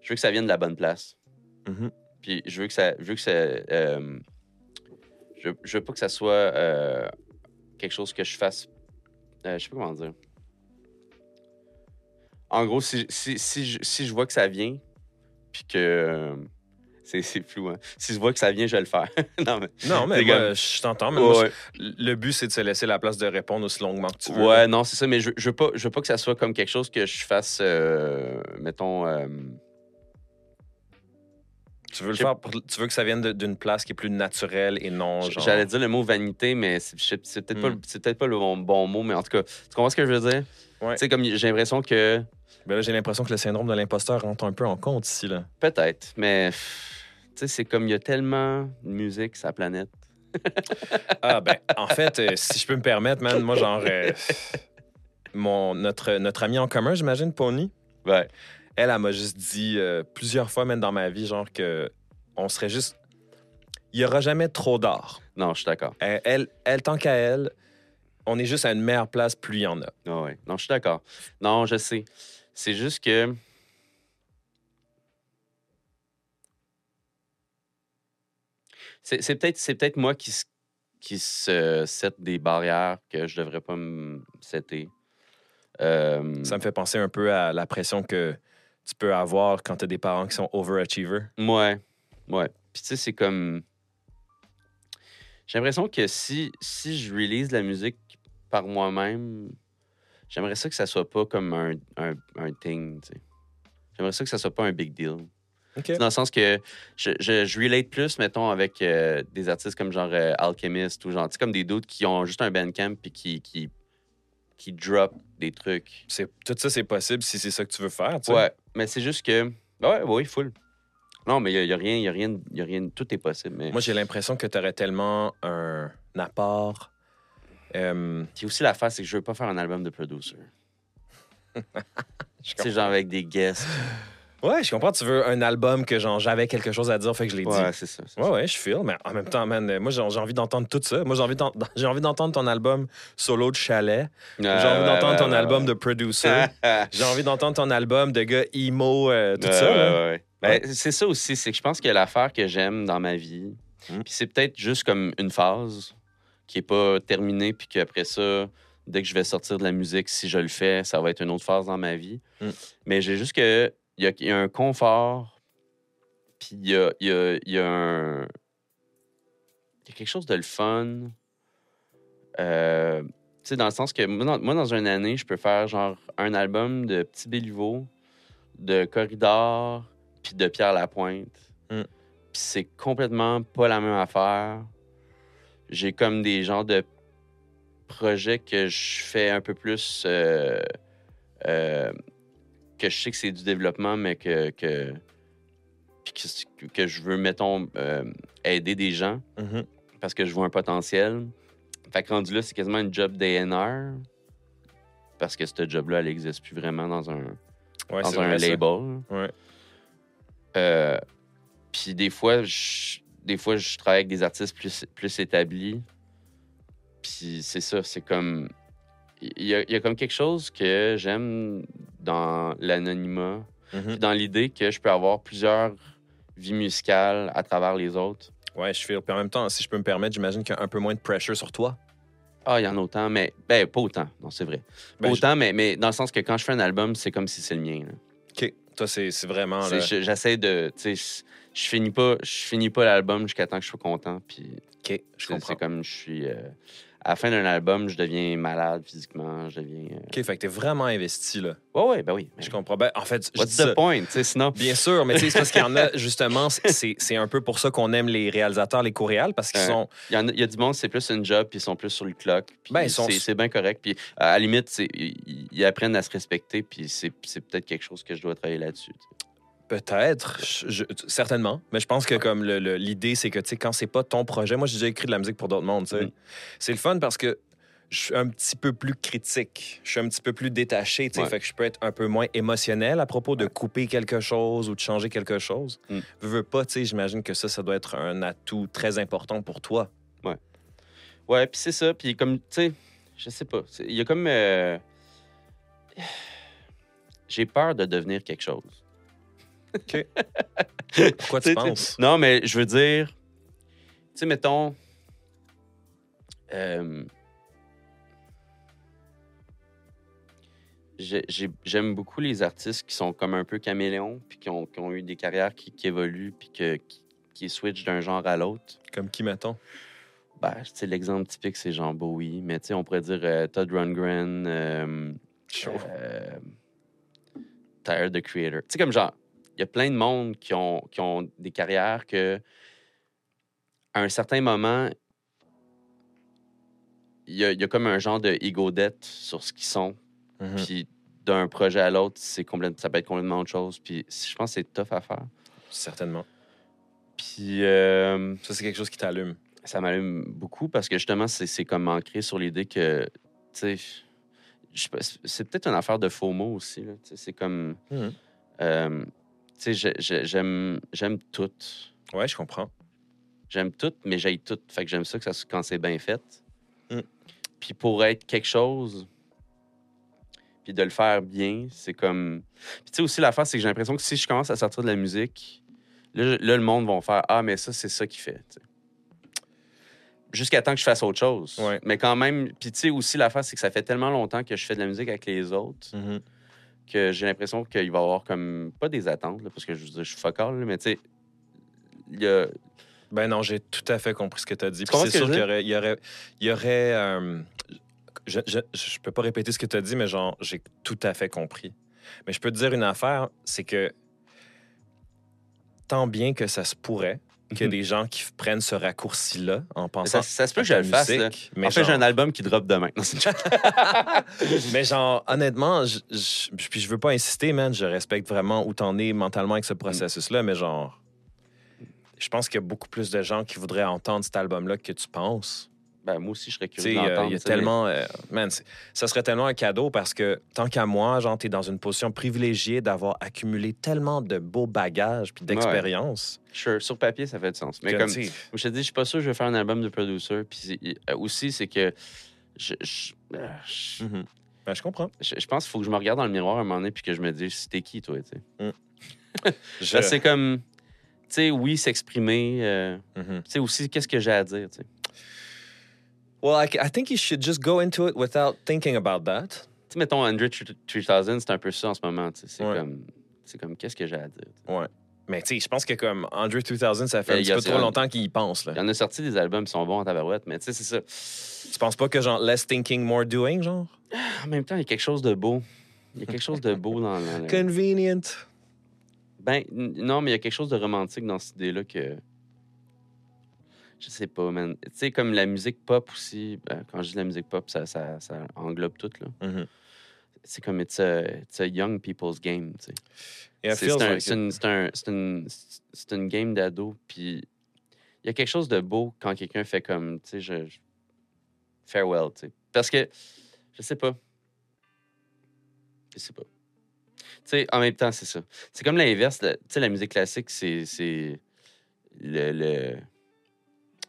Je veux que ça vienne de la bonne place. Mhm. Puis je veux que ça. Je veux que ça. euh, je, je veux pas que ça soit euh, quelque chose que je fasse. je sais pas comment dire. En gros, si, si, si, je, si je vois que ça vient, puis que. C'est flou, hein. Si je vois que ça vient, je vais le faire. non, mais. Non, mais C'est moi, comme- je t'entends. Mais Ouais, moi, ouais. je- le but, c'est de se laisser la place de répondre aussi longuement que tu veux. Ouais, non, c'est ça, mais je, je, veux pas, je veux pas que ça soit comme quelque chose que je fasse, euh, mettons. euh, Tu veux, le faire pour- tu veux que ça vienne d'une place qui est plus naturelle et non genre. J'allais dire le mot vanité, mais c'est peut-être Hmm. pas, le bon, bon mot, mais en tout cas, tu comprends ce que je veux dire? Ouais. Tu sais, comme j'ai l'impression que. Ben là, j'ai l'impression que le syndrome de l'imposteur rentre un peu en compte ici, là. Peut-être, mais. Tu sais, c'est comme il y a tellement de musique sur la planète. Ah, ben, en fait, euh, si je peux me permettre, man, moi, genre. euh, mon, notre, notre ami en commun, j'imagine, Pony, Ouais. elle, elle m'a juste dit euh, plusieurs fois, même dans ma vie, genre que on serait juste. Il n'y aura jamais trop d'art. Non, je suis d'accord. Elle, elle, elle, tant qu'à elle, on est juste à une meilleure place, plus il y en a. Ah. Non, je suis d'accord. Non, je sais. C'est juste que. C'est peut-être c'est peut-être moi qui, qui se set des barrières que je devrais pas me setter. Euh, Ça me fait penser un peu à la pression que tu peux avoir quand tu as des parents qui sont overachievers. Ouais, ouais. Puis tu sais, c'est comme. J'ai l'impression que si, si je release la musique par moi-même, j'aimerais ça que ça soit pas comme un, un, un thing, tu sais. J'aimerais ça que ça soit pas un big deal. Dans le sens que je, je, je relate plus, mettons, avec euh, des artistes comme genre euh, Alchemist ou genre, tu sais, comme des doutes qui ont juste un bandcamp puis qui, qui, qui drop des trucs. Tout ça, c'est possible si c'est ça que tu veux faire. tu sais. Ouais, mais c'est juste que. Ouais, ouais, full. Non, mais il n'y a, rien, y a rien, y a rien, tout est possible. Mais Moi, j'ai l'impression que tu aurais tellement un apport. Euh, Puis aussi, l'affaire, c'est que je veux pas faire un album de producer. sais, genre avec des guests. Ouais, je comprends. Tu veux un album que genre j'avais quelque chose à dire, fait que je l'ai Ouais, dit. c'est ça. c'est Ouais, ouais, je feel, mais en même temps, man, moi, j'ai envie d'entendre tout ça. Moi, j'ai envie d'en- j'ai envie d'entendre ton album solo de chalet. J'ai envie Ouais, d'entendre ouais, ton ouais, album ouais. de producer. J'ai envie d'entendre ton album de gars emo, euh, tout Ouais, ça. ouais, là. ouais, ouais. Ben, c'est ça aussi, c'est que je pense que l'affaire que j'aime dans ma vie, Mm. puis c'est peut-être juste comme une phase qui est pas terminée, puis qu'après ça, dès que je vais sortir de la musique, si je le fais, ça va être une autre phase dans ma vie. Mm. Mais j'ai juste que il y a, il y a un confort, puis il y a, y a- y a un. Il y a quelque chose de le fun. Euh, tu sais, dans le sens que moi dans, moi, dans une année, je peux faire genre un album de Petit Béliveau, de Corridor, puis de Pierre Lapointe. Mm. Puis c'est complètement pas la même affaire. J'ai comme des genres de projets que je fais un peu plus. euh, euh, que je sais que c'est du développement, mais que. que que, que je veux, mettons, euh, aider des gens Mhm. parce que je vois un potentiel. Fait que rendu là, c'est quasiment une job d'A&R parce que ce job-là, elle n'existe plus vraiment dans un, Ouais, dans un label. Puis des fois, je, des fois, je travaille avec des artistes plus, plus établis. Puis c'est ça, c'est comme. Il y, a, il y a comme quelque chose que j'aime dans l'anonymat, Mhm. dans l'idée que je peux avoir plusieurs vies musicales à travers les autres. Ouais, je fais. Puis en même temps, si je peux me permettre, j'imagine qu'il y a un peu moins de pressure sur toi. Ah, il y en a autant, mais. Ben, pas autant. Non, c'est vrai. Pas Ben, autant, mais, mais dans le sens que quand je fais un album, c'est comme si c'est le mien. là. OK. Toi, c'est vraiment. J'essaie de. Je- finis pas, je finis pas l'album jusqu'à temps que je sois content. Puis OK, je comprends. c'est comme je suis. euh, à la fin d'un album, je deviens malade physiquement. Je deviens. euh, OK, fait que t'es vraiment investi, là. Ouais, ouais, ben oui. Je comprends. Ben, en fait, je What's dis the ça- point? Tu sais, sinon. Bien sûr, mais tu sais, c'est parce qu'il y en a, justement, c'est- un peu pour ça qu'on aime les réalisateurs, les co-réals, parce qu'ils sont. Il y, en a, il y a du monde, c'est plus une job, puis ils sont plus sur le clock. Puis Ben, ils sont- c'est bien correct. Puis à la limite, ils, apprennent à se respecter, puis c'est c'est peut-être quelque chose que je dois travailler là-dessus. Peut-être, je- je- certainement. Mais je pense que comme l'idée, c'est que tu sais, quand c'est pas ton projet, moi j'ai déjà écrit de la musique pour d'autres mondes. tu sais. Mm. C'est le fun parce que je suis un petit peu plus critique, je suis un petit peu plus détaché, tu sais, Ouais. fait que je peux être un peu moins émotionnel à propos de couper quelque chose ou de changer quelque chose. Mm. Veux, veux pas, tu sais, j'imagine que ça, ça doit être un atout très important pour toi. Ouais, puis c'est ça. Puis comme, tu sais, je sais pas. Il y a comme. euh, J'ai peur de devenir quelque chose. Pourquoi Tu penses? Non, mais je veux dire, tu sais, mettons. euh, j'ai- j'ai- J'aime beaucoup les artistes qui sont comme un peu caméléons, puis qui ont, qui ont eu des carrières qui, qui évoluent, puis que, qui, qui switchent d'un genre à l'autre. Comme qui, mettons? Ben, tu sais, l'exemple typique, c'est Jean Bowie, mais tu sais, on pourrait dire euh, Todd Rundgren, euh, euh, Tyler, the Creator. Tu sais, comme genre, y a plein de monde qui ont, qui ont des carrières que, à un certain moment, il y a, il y a comme un genre de ego debt sur ce qu'ils sont. Mhm. Puis d'un projet à l'autre, c'est ça peut être complètement autre chose. Puis je pense que c'est tough à faire. Certainement. Puis euh, Ça, c'est quelque chose qui t'allume. ça m'allume beaucoup parce que justement, c'est c'est comme ancré sur l'idée que, tu sais, c'est- peut-être une affaire de faux mots aussi. C'est comme, Mhm. euh, tu sais, j'ai- j'ai- j'aime j'aime tout. Ouais, je comprends. J'aime tout, mais j'aille tout. Fait que j'aime ça, que ça quand c'est bien fait. Mm. Puis pour être quelque chose, puis de le faire bien, c'est comme. Puis tu sais aussi, l'affaire, c'est que j'ai l'impression que si je commence à sortir de la musique, là, le monde va faire Ah, mais ça, c'est ça qu'il fait. Jusqu'à temps que je fasse autre chose. Ouais. Mais quand même, puis tu sais aussi, l'affaire, c'est que ça fait tellement longtemps que je fais de la musique avec les autres Mhm. Que j'ai l'impression qu'il va y avoir comme. Pas des attentes, là, parce que je, je suis focal, mais tu sais. Il y a, Ben non, j'ai tout à fait compris ce que tu as dit. C'est sûr qu'il y aurait. Y aurait, y aurait euh, je, je, je peux pas répéter ce que tu as dit, mais genre, j'ai tout à fait compris. Mais je peux te dire une affaire, c'est que tant bien que ça se pourrait ait Mhm. des gens qui prennent ce raccourci-là en pensant. ça, ça se peut que je le fasse. là. musique, Mais en fait, genre- j'ai un album qui drop demain. Mais genre, honnêtement, je, je- puis je veux pas insister, man. Je respecte vraiment où t'en es mentalement avec ce processus-là, mais genre, je pense qu'il y a beaucoup plus de gens qui voudraient entendre cet album-là que tu penses. Ben, moi aussi, je serais curieux euh, d'entendre. il y a tellement. euh, man, ça serait tellement un cadeau parce que tant qu'à moi, genre, t'es dans une position privilégiée d'avoir accumulé tellement de beaux bagages puis d'expériences. Sure, sur papier, ça fait du sens. Mais que, comme, je te dis, je suis pas sûr que je vais faire un album de producer. Puis euh, aussi, c'est que je, mhm. Ben, je comprends. je- je pense qu'il faut que je me regarde dans le miroir un moment donné puis que je me dise, c'était qui, toi, tu sais? Je- Là, C'est comme, tu sais, oui, s'exprimer. euh, Mhm. tu sais, aussi, qu'est-ce que j'ai à dire, tu sais? Well, I, I think you should just go into it without thinking about that. Tu mettons, Andre 3000, c'est un peu ça en ce moment. C'est Ouais. comme, c'est comme, qu'est-ce que j'ai à dire? Ouais. Mais tu sais, je pense que comme Andre 2000, ça fait un petit peu trop longtemps qu'il y pense. Là. Il y en a sorti des albums qui sont bons en tabarouette, mais tu sais, c'est ça. Tu penses pas que genre less thinking, more doing, genre? En même temps, il y a quelque chose de beau. Il y a quelque chose de beau dans, dans. Convenient. Ben, non, mais il y a quelque chose de romantique dans cette idée-là que. Je sais pas, man. Tu sais, comme la musique pop aussi, ben, quand je dis la musique pop, ça, ça, ça englobe tout, là. Mhm. C'est comme, it's a, it's a young people's game, tu sais. Yeah, C'est un- like une, un- game d'ado, puis il y a quelque chose de beau quand quelqu'un fait comme, tu sais, je, je- farewell, tu sais. Parce que, je sais pas. Je sais pas. Tu sais, en même temps, c'est ça. C'est comme l'inverse. Tu sais, la musique classique, c'est c'est le, le,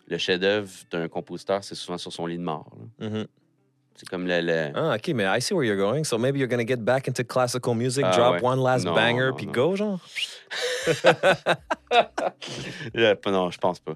le chef-d'œuvre d'un compositeur, c'est souvent sur son lit de mort. là. Mhm. C'est comme le. le- Ah, OK, mais I see where you're going. So maybe you're going to get back into classical music, Ah, drop ouais. one last Non, banger, puis go, genre? Non, je pense pas.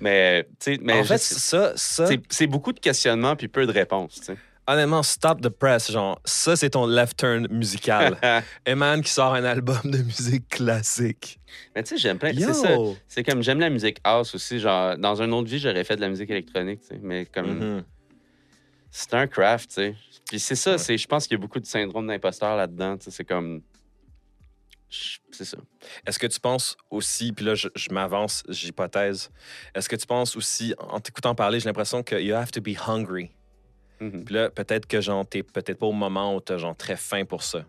Mais, tu sais, mais en fait, ça, ça c'est- c'est beaucoup de questionnements puis peu de réponses, tu sais. Honnêtement, stop the press. Genre, ça, c'est ton left turn musical. Eman qui sort un album de musique classique. mais tu sais, j'aime plein. C'est ça. C'est comme j'aime la musique house aussi. Genre, dans une autre vie, j'aurais fait de la musique électronique, tu sais. Mais comme Mhm. c'est un craft, tu sais. Puis c'est ça, Ouais. c'est, je pense qu'il y a beaucoup de syndrome d'imposteur là-dedans, tu sais. C'est comme. C'est ça. Est-ce que tu penses aussi, puis là, je, je m'avance, j'hypothèse, est-ce que tu penses aussi, en t'écoutant parler, j'ai l'impression que you have to be hungry. Mhm. Puis là, peut-être que genre, t'es peut-être pas au moment où t'as genre très faim pour ça.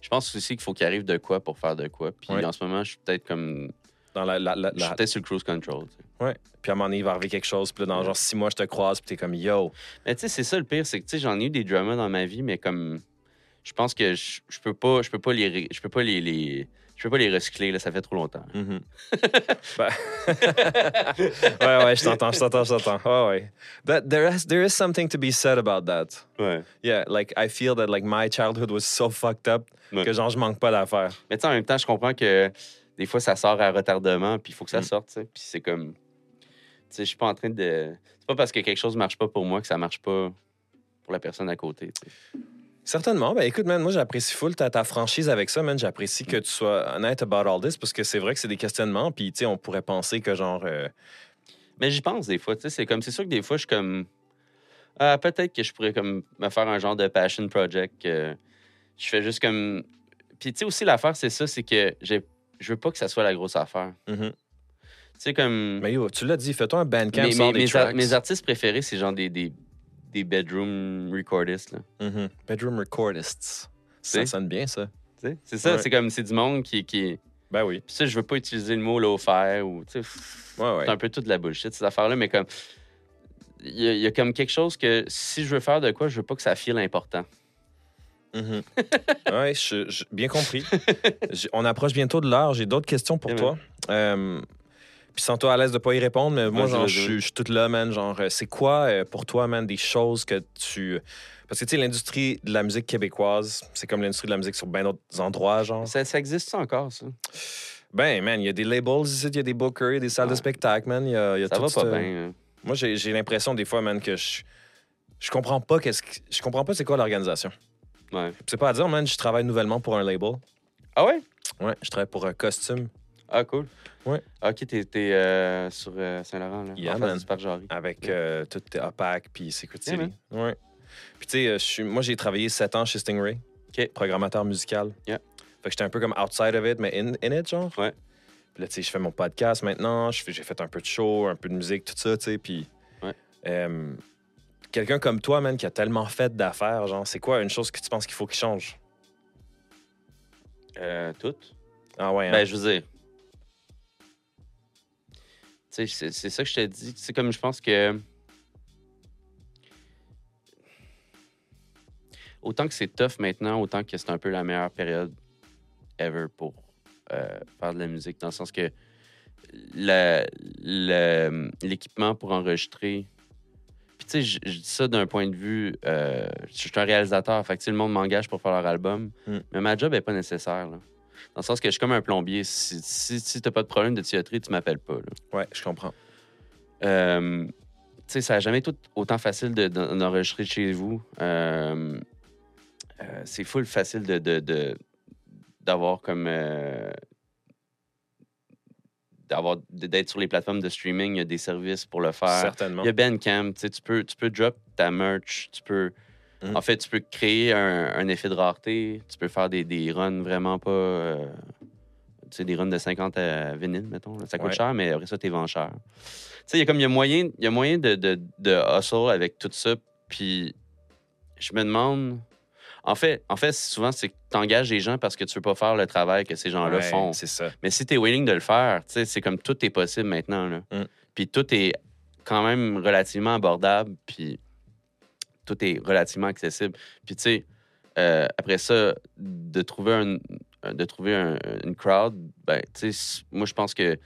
Je pense aussi qu'il faut qu'il arrive de quoi pour faire de quoi. Puis Ouais. en ce moment, je suis peut-être comme. Dans la, la- la- Je suis la- peut-être sur le cruise control, tu sais. Ouais. Puis à un moment donné, il va arriver quelque chose. Puis là, dans genre six mois, je te croise. Puis t'es comme, yo. Mais tu sais, c'est ça le pire, c'est que tu sais, j'en ai eu des dramas dans ma vie, mais comme je pense que je, je peux pas, je peux pas les, je peux pas les, les- je peux pas les recycler là, ça fait trop longtemps. Mhm. Ben- ouais, ouais, je t'entends, je t'entends, je t'entends. Ouais, ouais. That, there, is, there is something to be said about that. Ouais. Yeah, like, I feel that, like, my childhood was so fucked up Ouais. que, genre, je manque pas d'affaires. Mais tu sais, en même temps, je comprends que des fois ça sort à retardement, puis il faut que ça Mm. sorte, tu sais. Puis c'est comme, tu sais, je suis pas en train de, c'est pas parce que quelque chose marche pas pour moi que ça marche pas pour la personne à côté. tu sais. Certainement. Ben, écoute, man, moi, j'apprécie full ta, ta franchise avec ça, man. J'apprécie que tu sois honnête about all this parce que c'est vrai que c'est des questionnements. Puis, tu sais, on pourrait penser que, genre, euh, Mais j'y pense des fois, tu sais, c'est comme, c'est sûr que des fois je suis comme, ah, peut-être que je pourrais comme me faire un genre de passion project. je fais juste comme, puis tu sais aussi l'affaire c'est ça, c'est que j'ai, je veux pas que ça soit la grosse affaire. mhm. Tu sais comme. Mais yo, tu l'as dit, fais-toi un bandcamp, mes, des mes artistes préférés, c'est genre des, des, des bedroom recordists. Là. Mhm. Bedroom recordists. Ça sonne bien, ça. C'est ça, Ouais. c'est comme c'est du monde qui. qui... Ben oui. Puis ça, je veux pas utiliser le mot low-fi ou. Ouais, ouais. C'est un peu toute la bullshit, ces affaires-là, mais comme. Il y, a- il y a comme quelque chose que si je veux faire de quoi, je veux pas que ça file important. Mhm. ouais, je- je- bien compris. On approche bientôt de l'heure. J'ai d'autres questions pour Eh toi. Euh, puis sans toi à l'aise de pas y répondre, mais moi, genre, je suis- toute là, man. Genre, euh, c'est quoi euh, pour toi, man, des choses que tu. Parce que, tu sais, l'industrie de la musique québécoise, c'est comme l'industrie de la musique sur bien d'autres endroits, genre. Ça, ça existe ça encore, ça? Ben, man, il y a des labels ici, il y a des bookers, il y a des salles de Ouais. spectacle, man. Il y a, il y a Ça tout va pas bien. hein. Moi, j'ai l'impression des fois, man, que je. Je comprends pas qu'est-ce que- Je comprends pas c'est quoi l'organisation. Ouais. C'est pas à dire, man, je travaille nouvellement pour un label. Ah ouais? Ouais, je travaille pour un costume Ah, cool. Ah, Ok, t'es euh, sur euh, Saint-Laurent, là. Yeah, en face man. du avec euh, tout OPAC puis Secret Yeah, City. ouais. Puis tu sais, euh, moi j'ai travaillé sept ans chez Stingray, OK. programmateur musical. Yeah. Fait que j'étais un peu comme outside of it, mais in, in it, genre. Ouais. Puis là, tu sais, je fais mon podcast maintenant, j'ai fait un peu de show, un peu de musique, tout ça, tu sais. Puis. Ouais. euh, Quelqu'un comme toi, man, qui a tellement fait d'affaires, genre, c'est quoi une chose que tu penses qu'il faut qu'il change? Euh, toutes? Ah ouais, hein? Ben, je veux dire. C'est ça que je te dis. C'est comme je pense que. Autant que c'est tough maintenant, autant que c'est un peu la meilleure période ever pour euh, faire de la musique. Dans le sens que l'équipement pour enregistrer. Puis tu sais, je, je dis ça d'un point de vue. euh, je suis un réalisateur, fait que le monde m'engage pour faire leur album. Mm. Mais ma job n'est pas nécessaire. Là. Dans le sens que je suis comme un plombier. Si, si, si t'as pas de problème de tuyauterie, tu m'appelles pas. là. Ouais, je comprends. Euh, tu sais, ça n'a jamais été autant facile de- d'en- d'enregistrer chez vous. Euh, euh, c'est full facile de, de- de- d'avoir comme. d'avoir d'être sur les plateformes de streaming, il y a des services pour le faire. Certainement. Il y a Bandcamp, tu peux, tu peux drop ta merch, tu peux... Mm. En fait, tu peux créer un, un effet de rareté, tu peux faire des, des runs vraiment pas... euh, tu sais, des runs de 50 à vinyle, mettons. Ça coûte Ouais. cher, mais après ça, t'es vends cher. Tu sais, il y a comme, il y a moyen, y a moyen de, de, de hustle avec tout ça. Puis, je me demande. En fait, en fait souvent, c'est que tu engages les gens parce que tu veux pas faire le travail que ces gens-là Ouais, font. C'est ça. Mais si tu es willing de le faire, tu sais, c'est comme tout est possible maintenant. Là. Mm. Puis tout est quand même relativement abordable, puis tout est relativement accessible. Puis tu sais, euh, après ça, de trouver, un, de trouver un- une crowd, ben, tu sais, moi, je pense que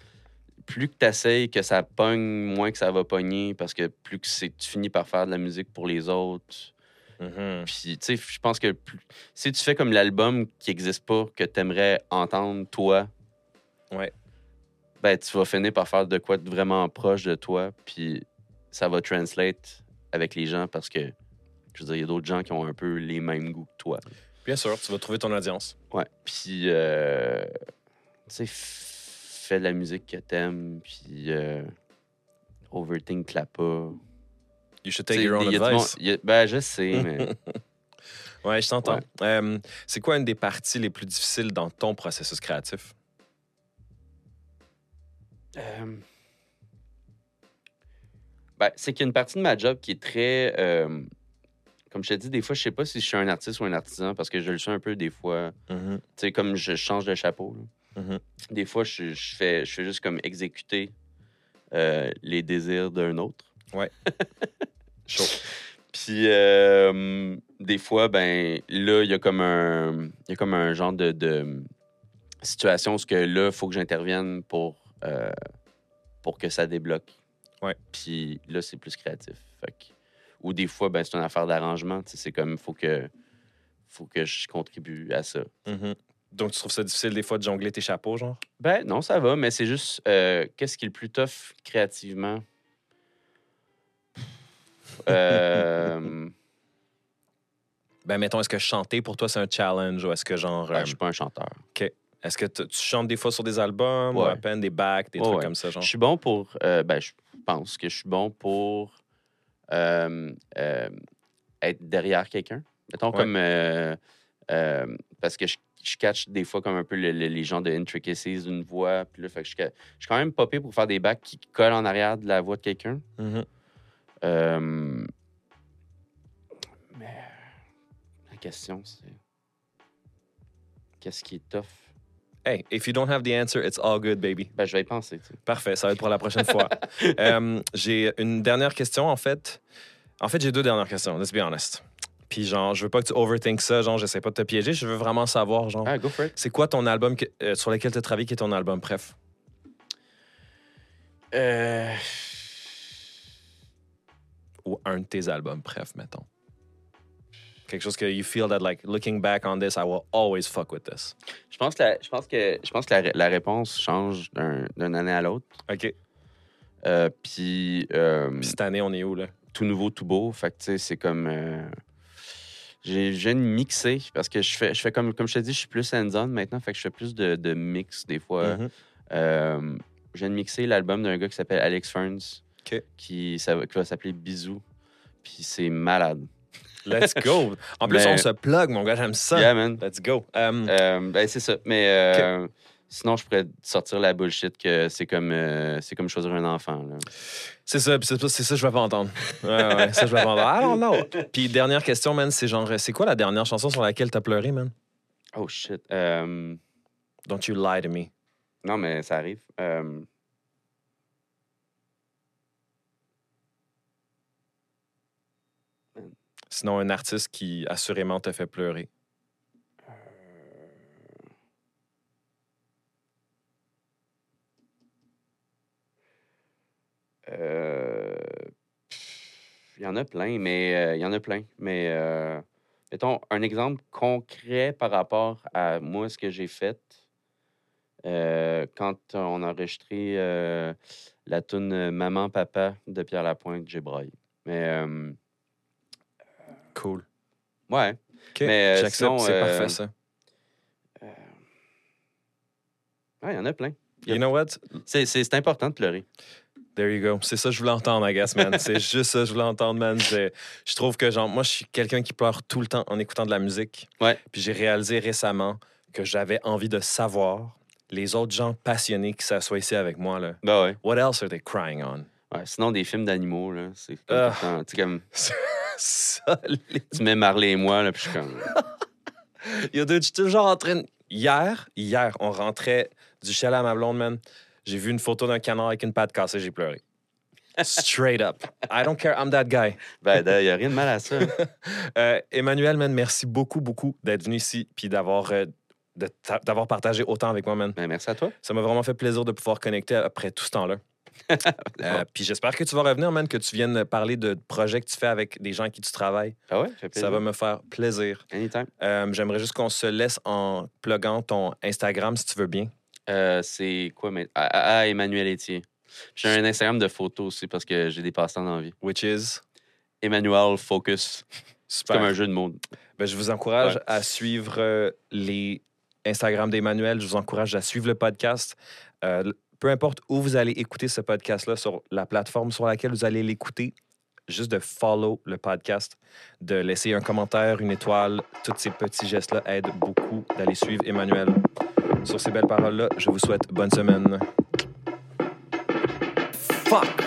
plus que tu essayes que ça pogne, moins que ça va pogner, parce que plus que c'est- tu finis par faire de la musique pour les autres. Mhm. Puis, tu sais, je pense que plus- si tu fais comme l'album qui n'existe pas, que tu aimerais entendre, toi, Ouais. ben, tu vas finir par faire de quoi de vraiment proche de toi, puis ça va translate avec les gens parce que, je veux dire, il y a d'autres gens qui ont un peu les mêmes goûts que toi. Bien sûr, tu vas trouver ton audience. Ouais. Puis, euh, tu sais, fais de la musique que t'aimes, puis euh, overthink la pas. You should take your own advice. a- ben, je sais, mais Ouais, je t'entends. Ouais. Euh, c'est quoi une des parties les plus difficiles dans ton processus créatif? Euh, Ben, c'est qu'il y a une partie de ma job qui est très. euh, comme je te dis, des fois, je sais pas si je suis un artiste ou un artisan parce que je le suis un peu des fois. Mhm, Tu sais, comme je change de chapeau. mhm. Des fois, je, je fais, je fais juste comme exécuter euh, les désirs d'un autre. Chaud. Puis euh, des fois, ben là, il y a comme un, y a comme un genre de, de situation où ce que là, il faut que j'intervienne pour, euh, pour que ça débloque. Ouais. Puis là, c'est plus créatif. Fait que- ou des fois, ben, c'est une affaire d'arrangement. C'est comme, il faut que, faut que je contribue à ça. Mhm. Donc, tu trouves ça difficile des fois de jongler tes chapeaux, genre? Ben non, ça va, mais c'est juste, euh, qu'est-ce qui est le plus tough créativement? Euh, Ben, mettons, est-ce que chanter pour toi, c'est un challenge ou est-ce que genre. ben, euh, je suis pas un chanteur. est-ce que tu chantes des fois sur des albums ou Ouais. à peine des backs, des Ouais, trucs ouais. comme ça, genre? Je suis bon pour. euh, ben, je pense que je suis bon pour être derrière quelqu'un. Mettons Ouais. comme. euh, euh, parce que je, je catch des fois comme un peu le- le- les gens de intricacies d'une voix. Puis là, fait que je, je suis quand même popé pour faire des bacs qui collent en arrière de la voix de quelqu'un. Mhm. Euh, mais la question, c'est. Qu'est-ce qui est tough? Hey, if you don't have the answer, it's all good, baby. Ben, je vais y penser. tu. Parfait, ça va être pour la prochaine fois. Euh, j'ai une dernière question, en fait. En fait, j'ai deux dernières questions, let's be honest. Puis, genre, je veux pas que tu overthink ça, genre, j'essaie pas de te piéger, je veux vraiment savoir, genre, Ah, go for it. c'est quoi ton album que- euh, sur lequel tu as travaillé qui est ton album, bref? Euh, Ou un de tes albums, bref, mettons. Quelque chose que you feel that, like, looking back on this, I will always fuck with this. Je pense que la, je pense que, je pense que la, la réponse change d'un- d'une année à l'autre. OK. Euh, Puis euh, Puis cette année, on est où, là? tout nouveau, tout beau. Fait que tu sais, c'est comme. euh, j'ai je viens de mixer parce que je fais, je fais comme, comme je te dis, je suis plus hands-on maintenant. Fait que je fais plus de, de mix des fois. Mhm. Euh, je viens de mixer l'album d'un gars qui s'appelle Alex Ferns. Qui, ça va- qui va s'appeler Bisous. Puis c'est malade. Let's go. En plus, Mais- on se plug, mon gars, j'aime ça. Yeah, man. Let's go. Um, Euh, ben, c'est ça. Mais euh, sinon, je pourrais sortir la bullshit que c'est comme, euh, c'est comme choisir un enfant. C'est ça, c'est ça, ça que je vais pas entendre. Ouais, ouais, ça, je vais pas entendre. I don't know. Puis dernière question, man, c'est genre, c'est quoi la dernière chanson sur laquelle t'as pleuré, man? Oh shit. Euh, Don't you lie to me. non, mais ça arrive. Euh, Sinon, un artiste qui assurément te fait pleurer? euh, Il y en a plein, mais euh, il y en a plein. Mais euh, mettons un exemple concret par rapport à moi, ce que j'ai fait. Quand on a enregistré la tune Maman Papa de Pierre Lapointe, j'ai. Mais Cool. ouais. OK, Mais, euh, sinon, c'est euh, parfait, ça. Ouais, il y en a plein. You know what? C'est, important de pleurer. There you go. C'est ça que je voulais entendre, I guess, man. c'est juste ça que je voulais entendre, man. Je, je trouve que, genre, moi, je suis quelqu'un qui pleure tout le temps en écoutant de la musique. Ouais. Puis j'ai réalisé récemment que j'avais envie de savoir les autres gens passionnés qui s'assoient ici avec moi, là. Ben ouais. What else are they crying on? Ouais, Sinon, des films d'animaux, là, c'est comme, Ah. tu comme mets Marley et moi, là, puis je suis comme. Il y a deux, je suis toujours en train. Hier, hier, on rentrait du chalet à ma blonde, man. J'ai vu une photo d'un canard avec une patte cassée, j'ai pleuré. Straight up. I don't care, I'm that guy. Ben, il n'y a rien de mal à ça. Euh, Emmanuel, man, merci beaucoup, beaucoup d'être venu ici puis d'avoir euh, d'avoir partagé autant avec moi, man. Ben, merci à toi. Ça m'a vraiment fait plaisir de pouvoir connecter après tout ce temps-là. Euh, puis j'espère que tu vas revenir, man, que tu viennes parler de projets que tu fais avec des gens avec qui tu travailles. Ah ouais, ça va me faire plaisir. Anytime. Euh, J'aimerais juste qu'on se laisse en pluguant ton Instagram, si tu veux bien. Euh, c'est quoi, mais. Ah, Emmanuel Etier. J'ai un Instagram de photos aussi parce que j'ai des passe-temps dans la vie. Which is? Emmanuel Focus. C'est super. comme un jeu de mots. Ben, je vous encourage Ouais. à suivre euh, les Instagram d'Emmanuel. Je vous encourage à suivre le podcast. Euh, peu importe où vous allez écouter ce podcast-là, sur la plateforme sur laquelle vous allez l'écouter, juste de follow le podcast, de laisser un commentaire, une étoile. Tous ces petits gestes-là aident beaucoup d'aller suivre Emmanuel. Sur ces belles paroles-là, je vous souhaite bonne semaine. Fuck!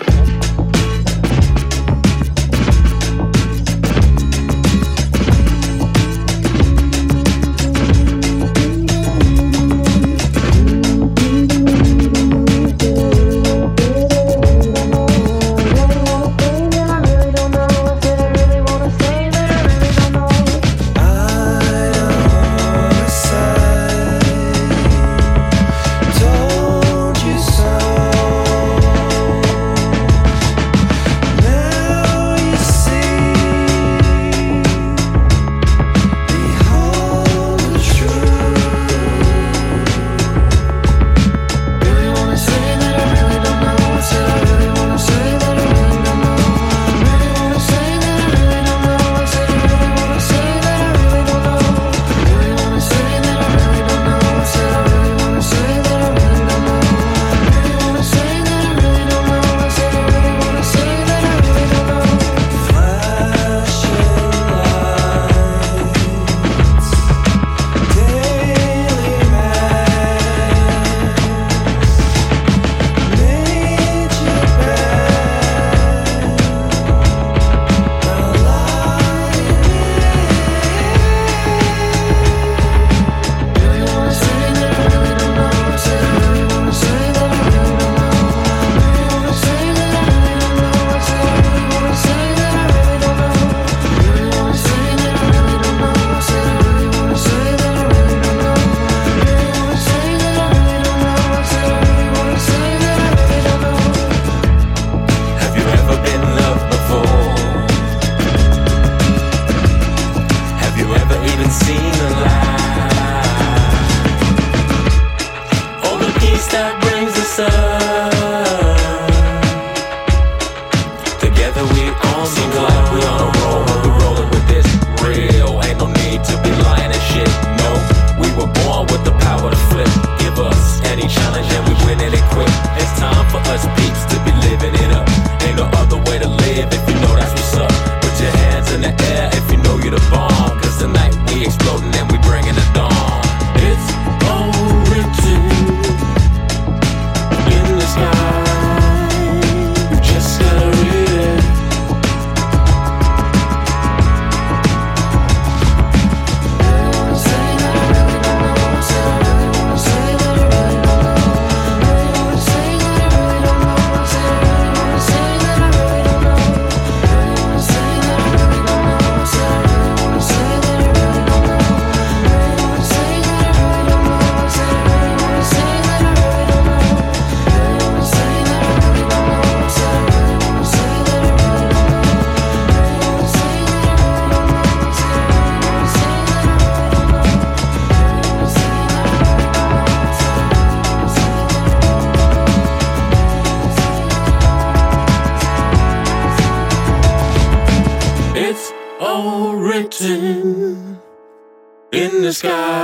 The sky.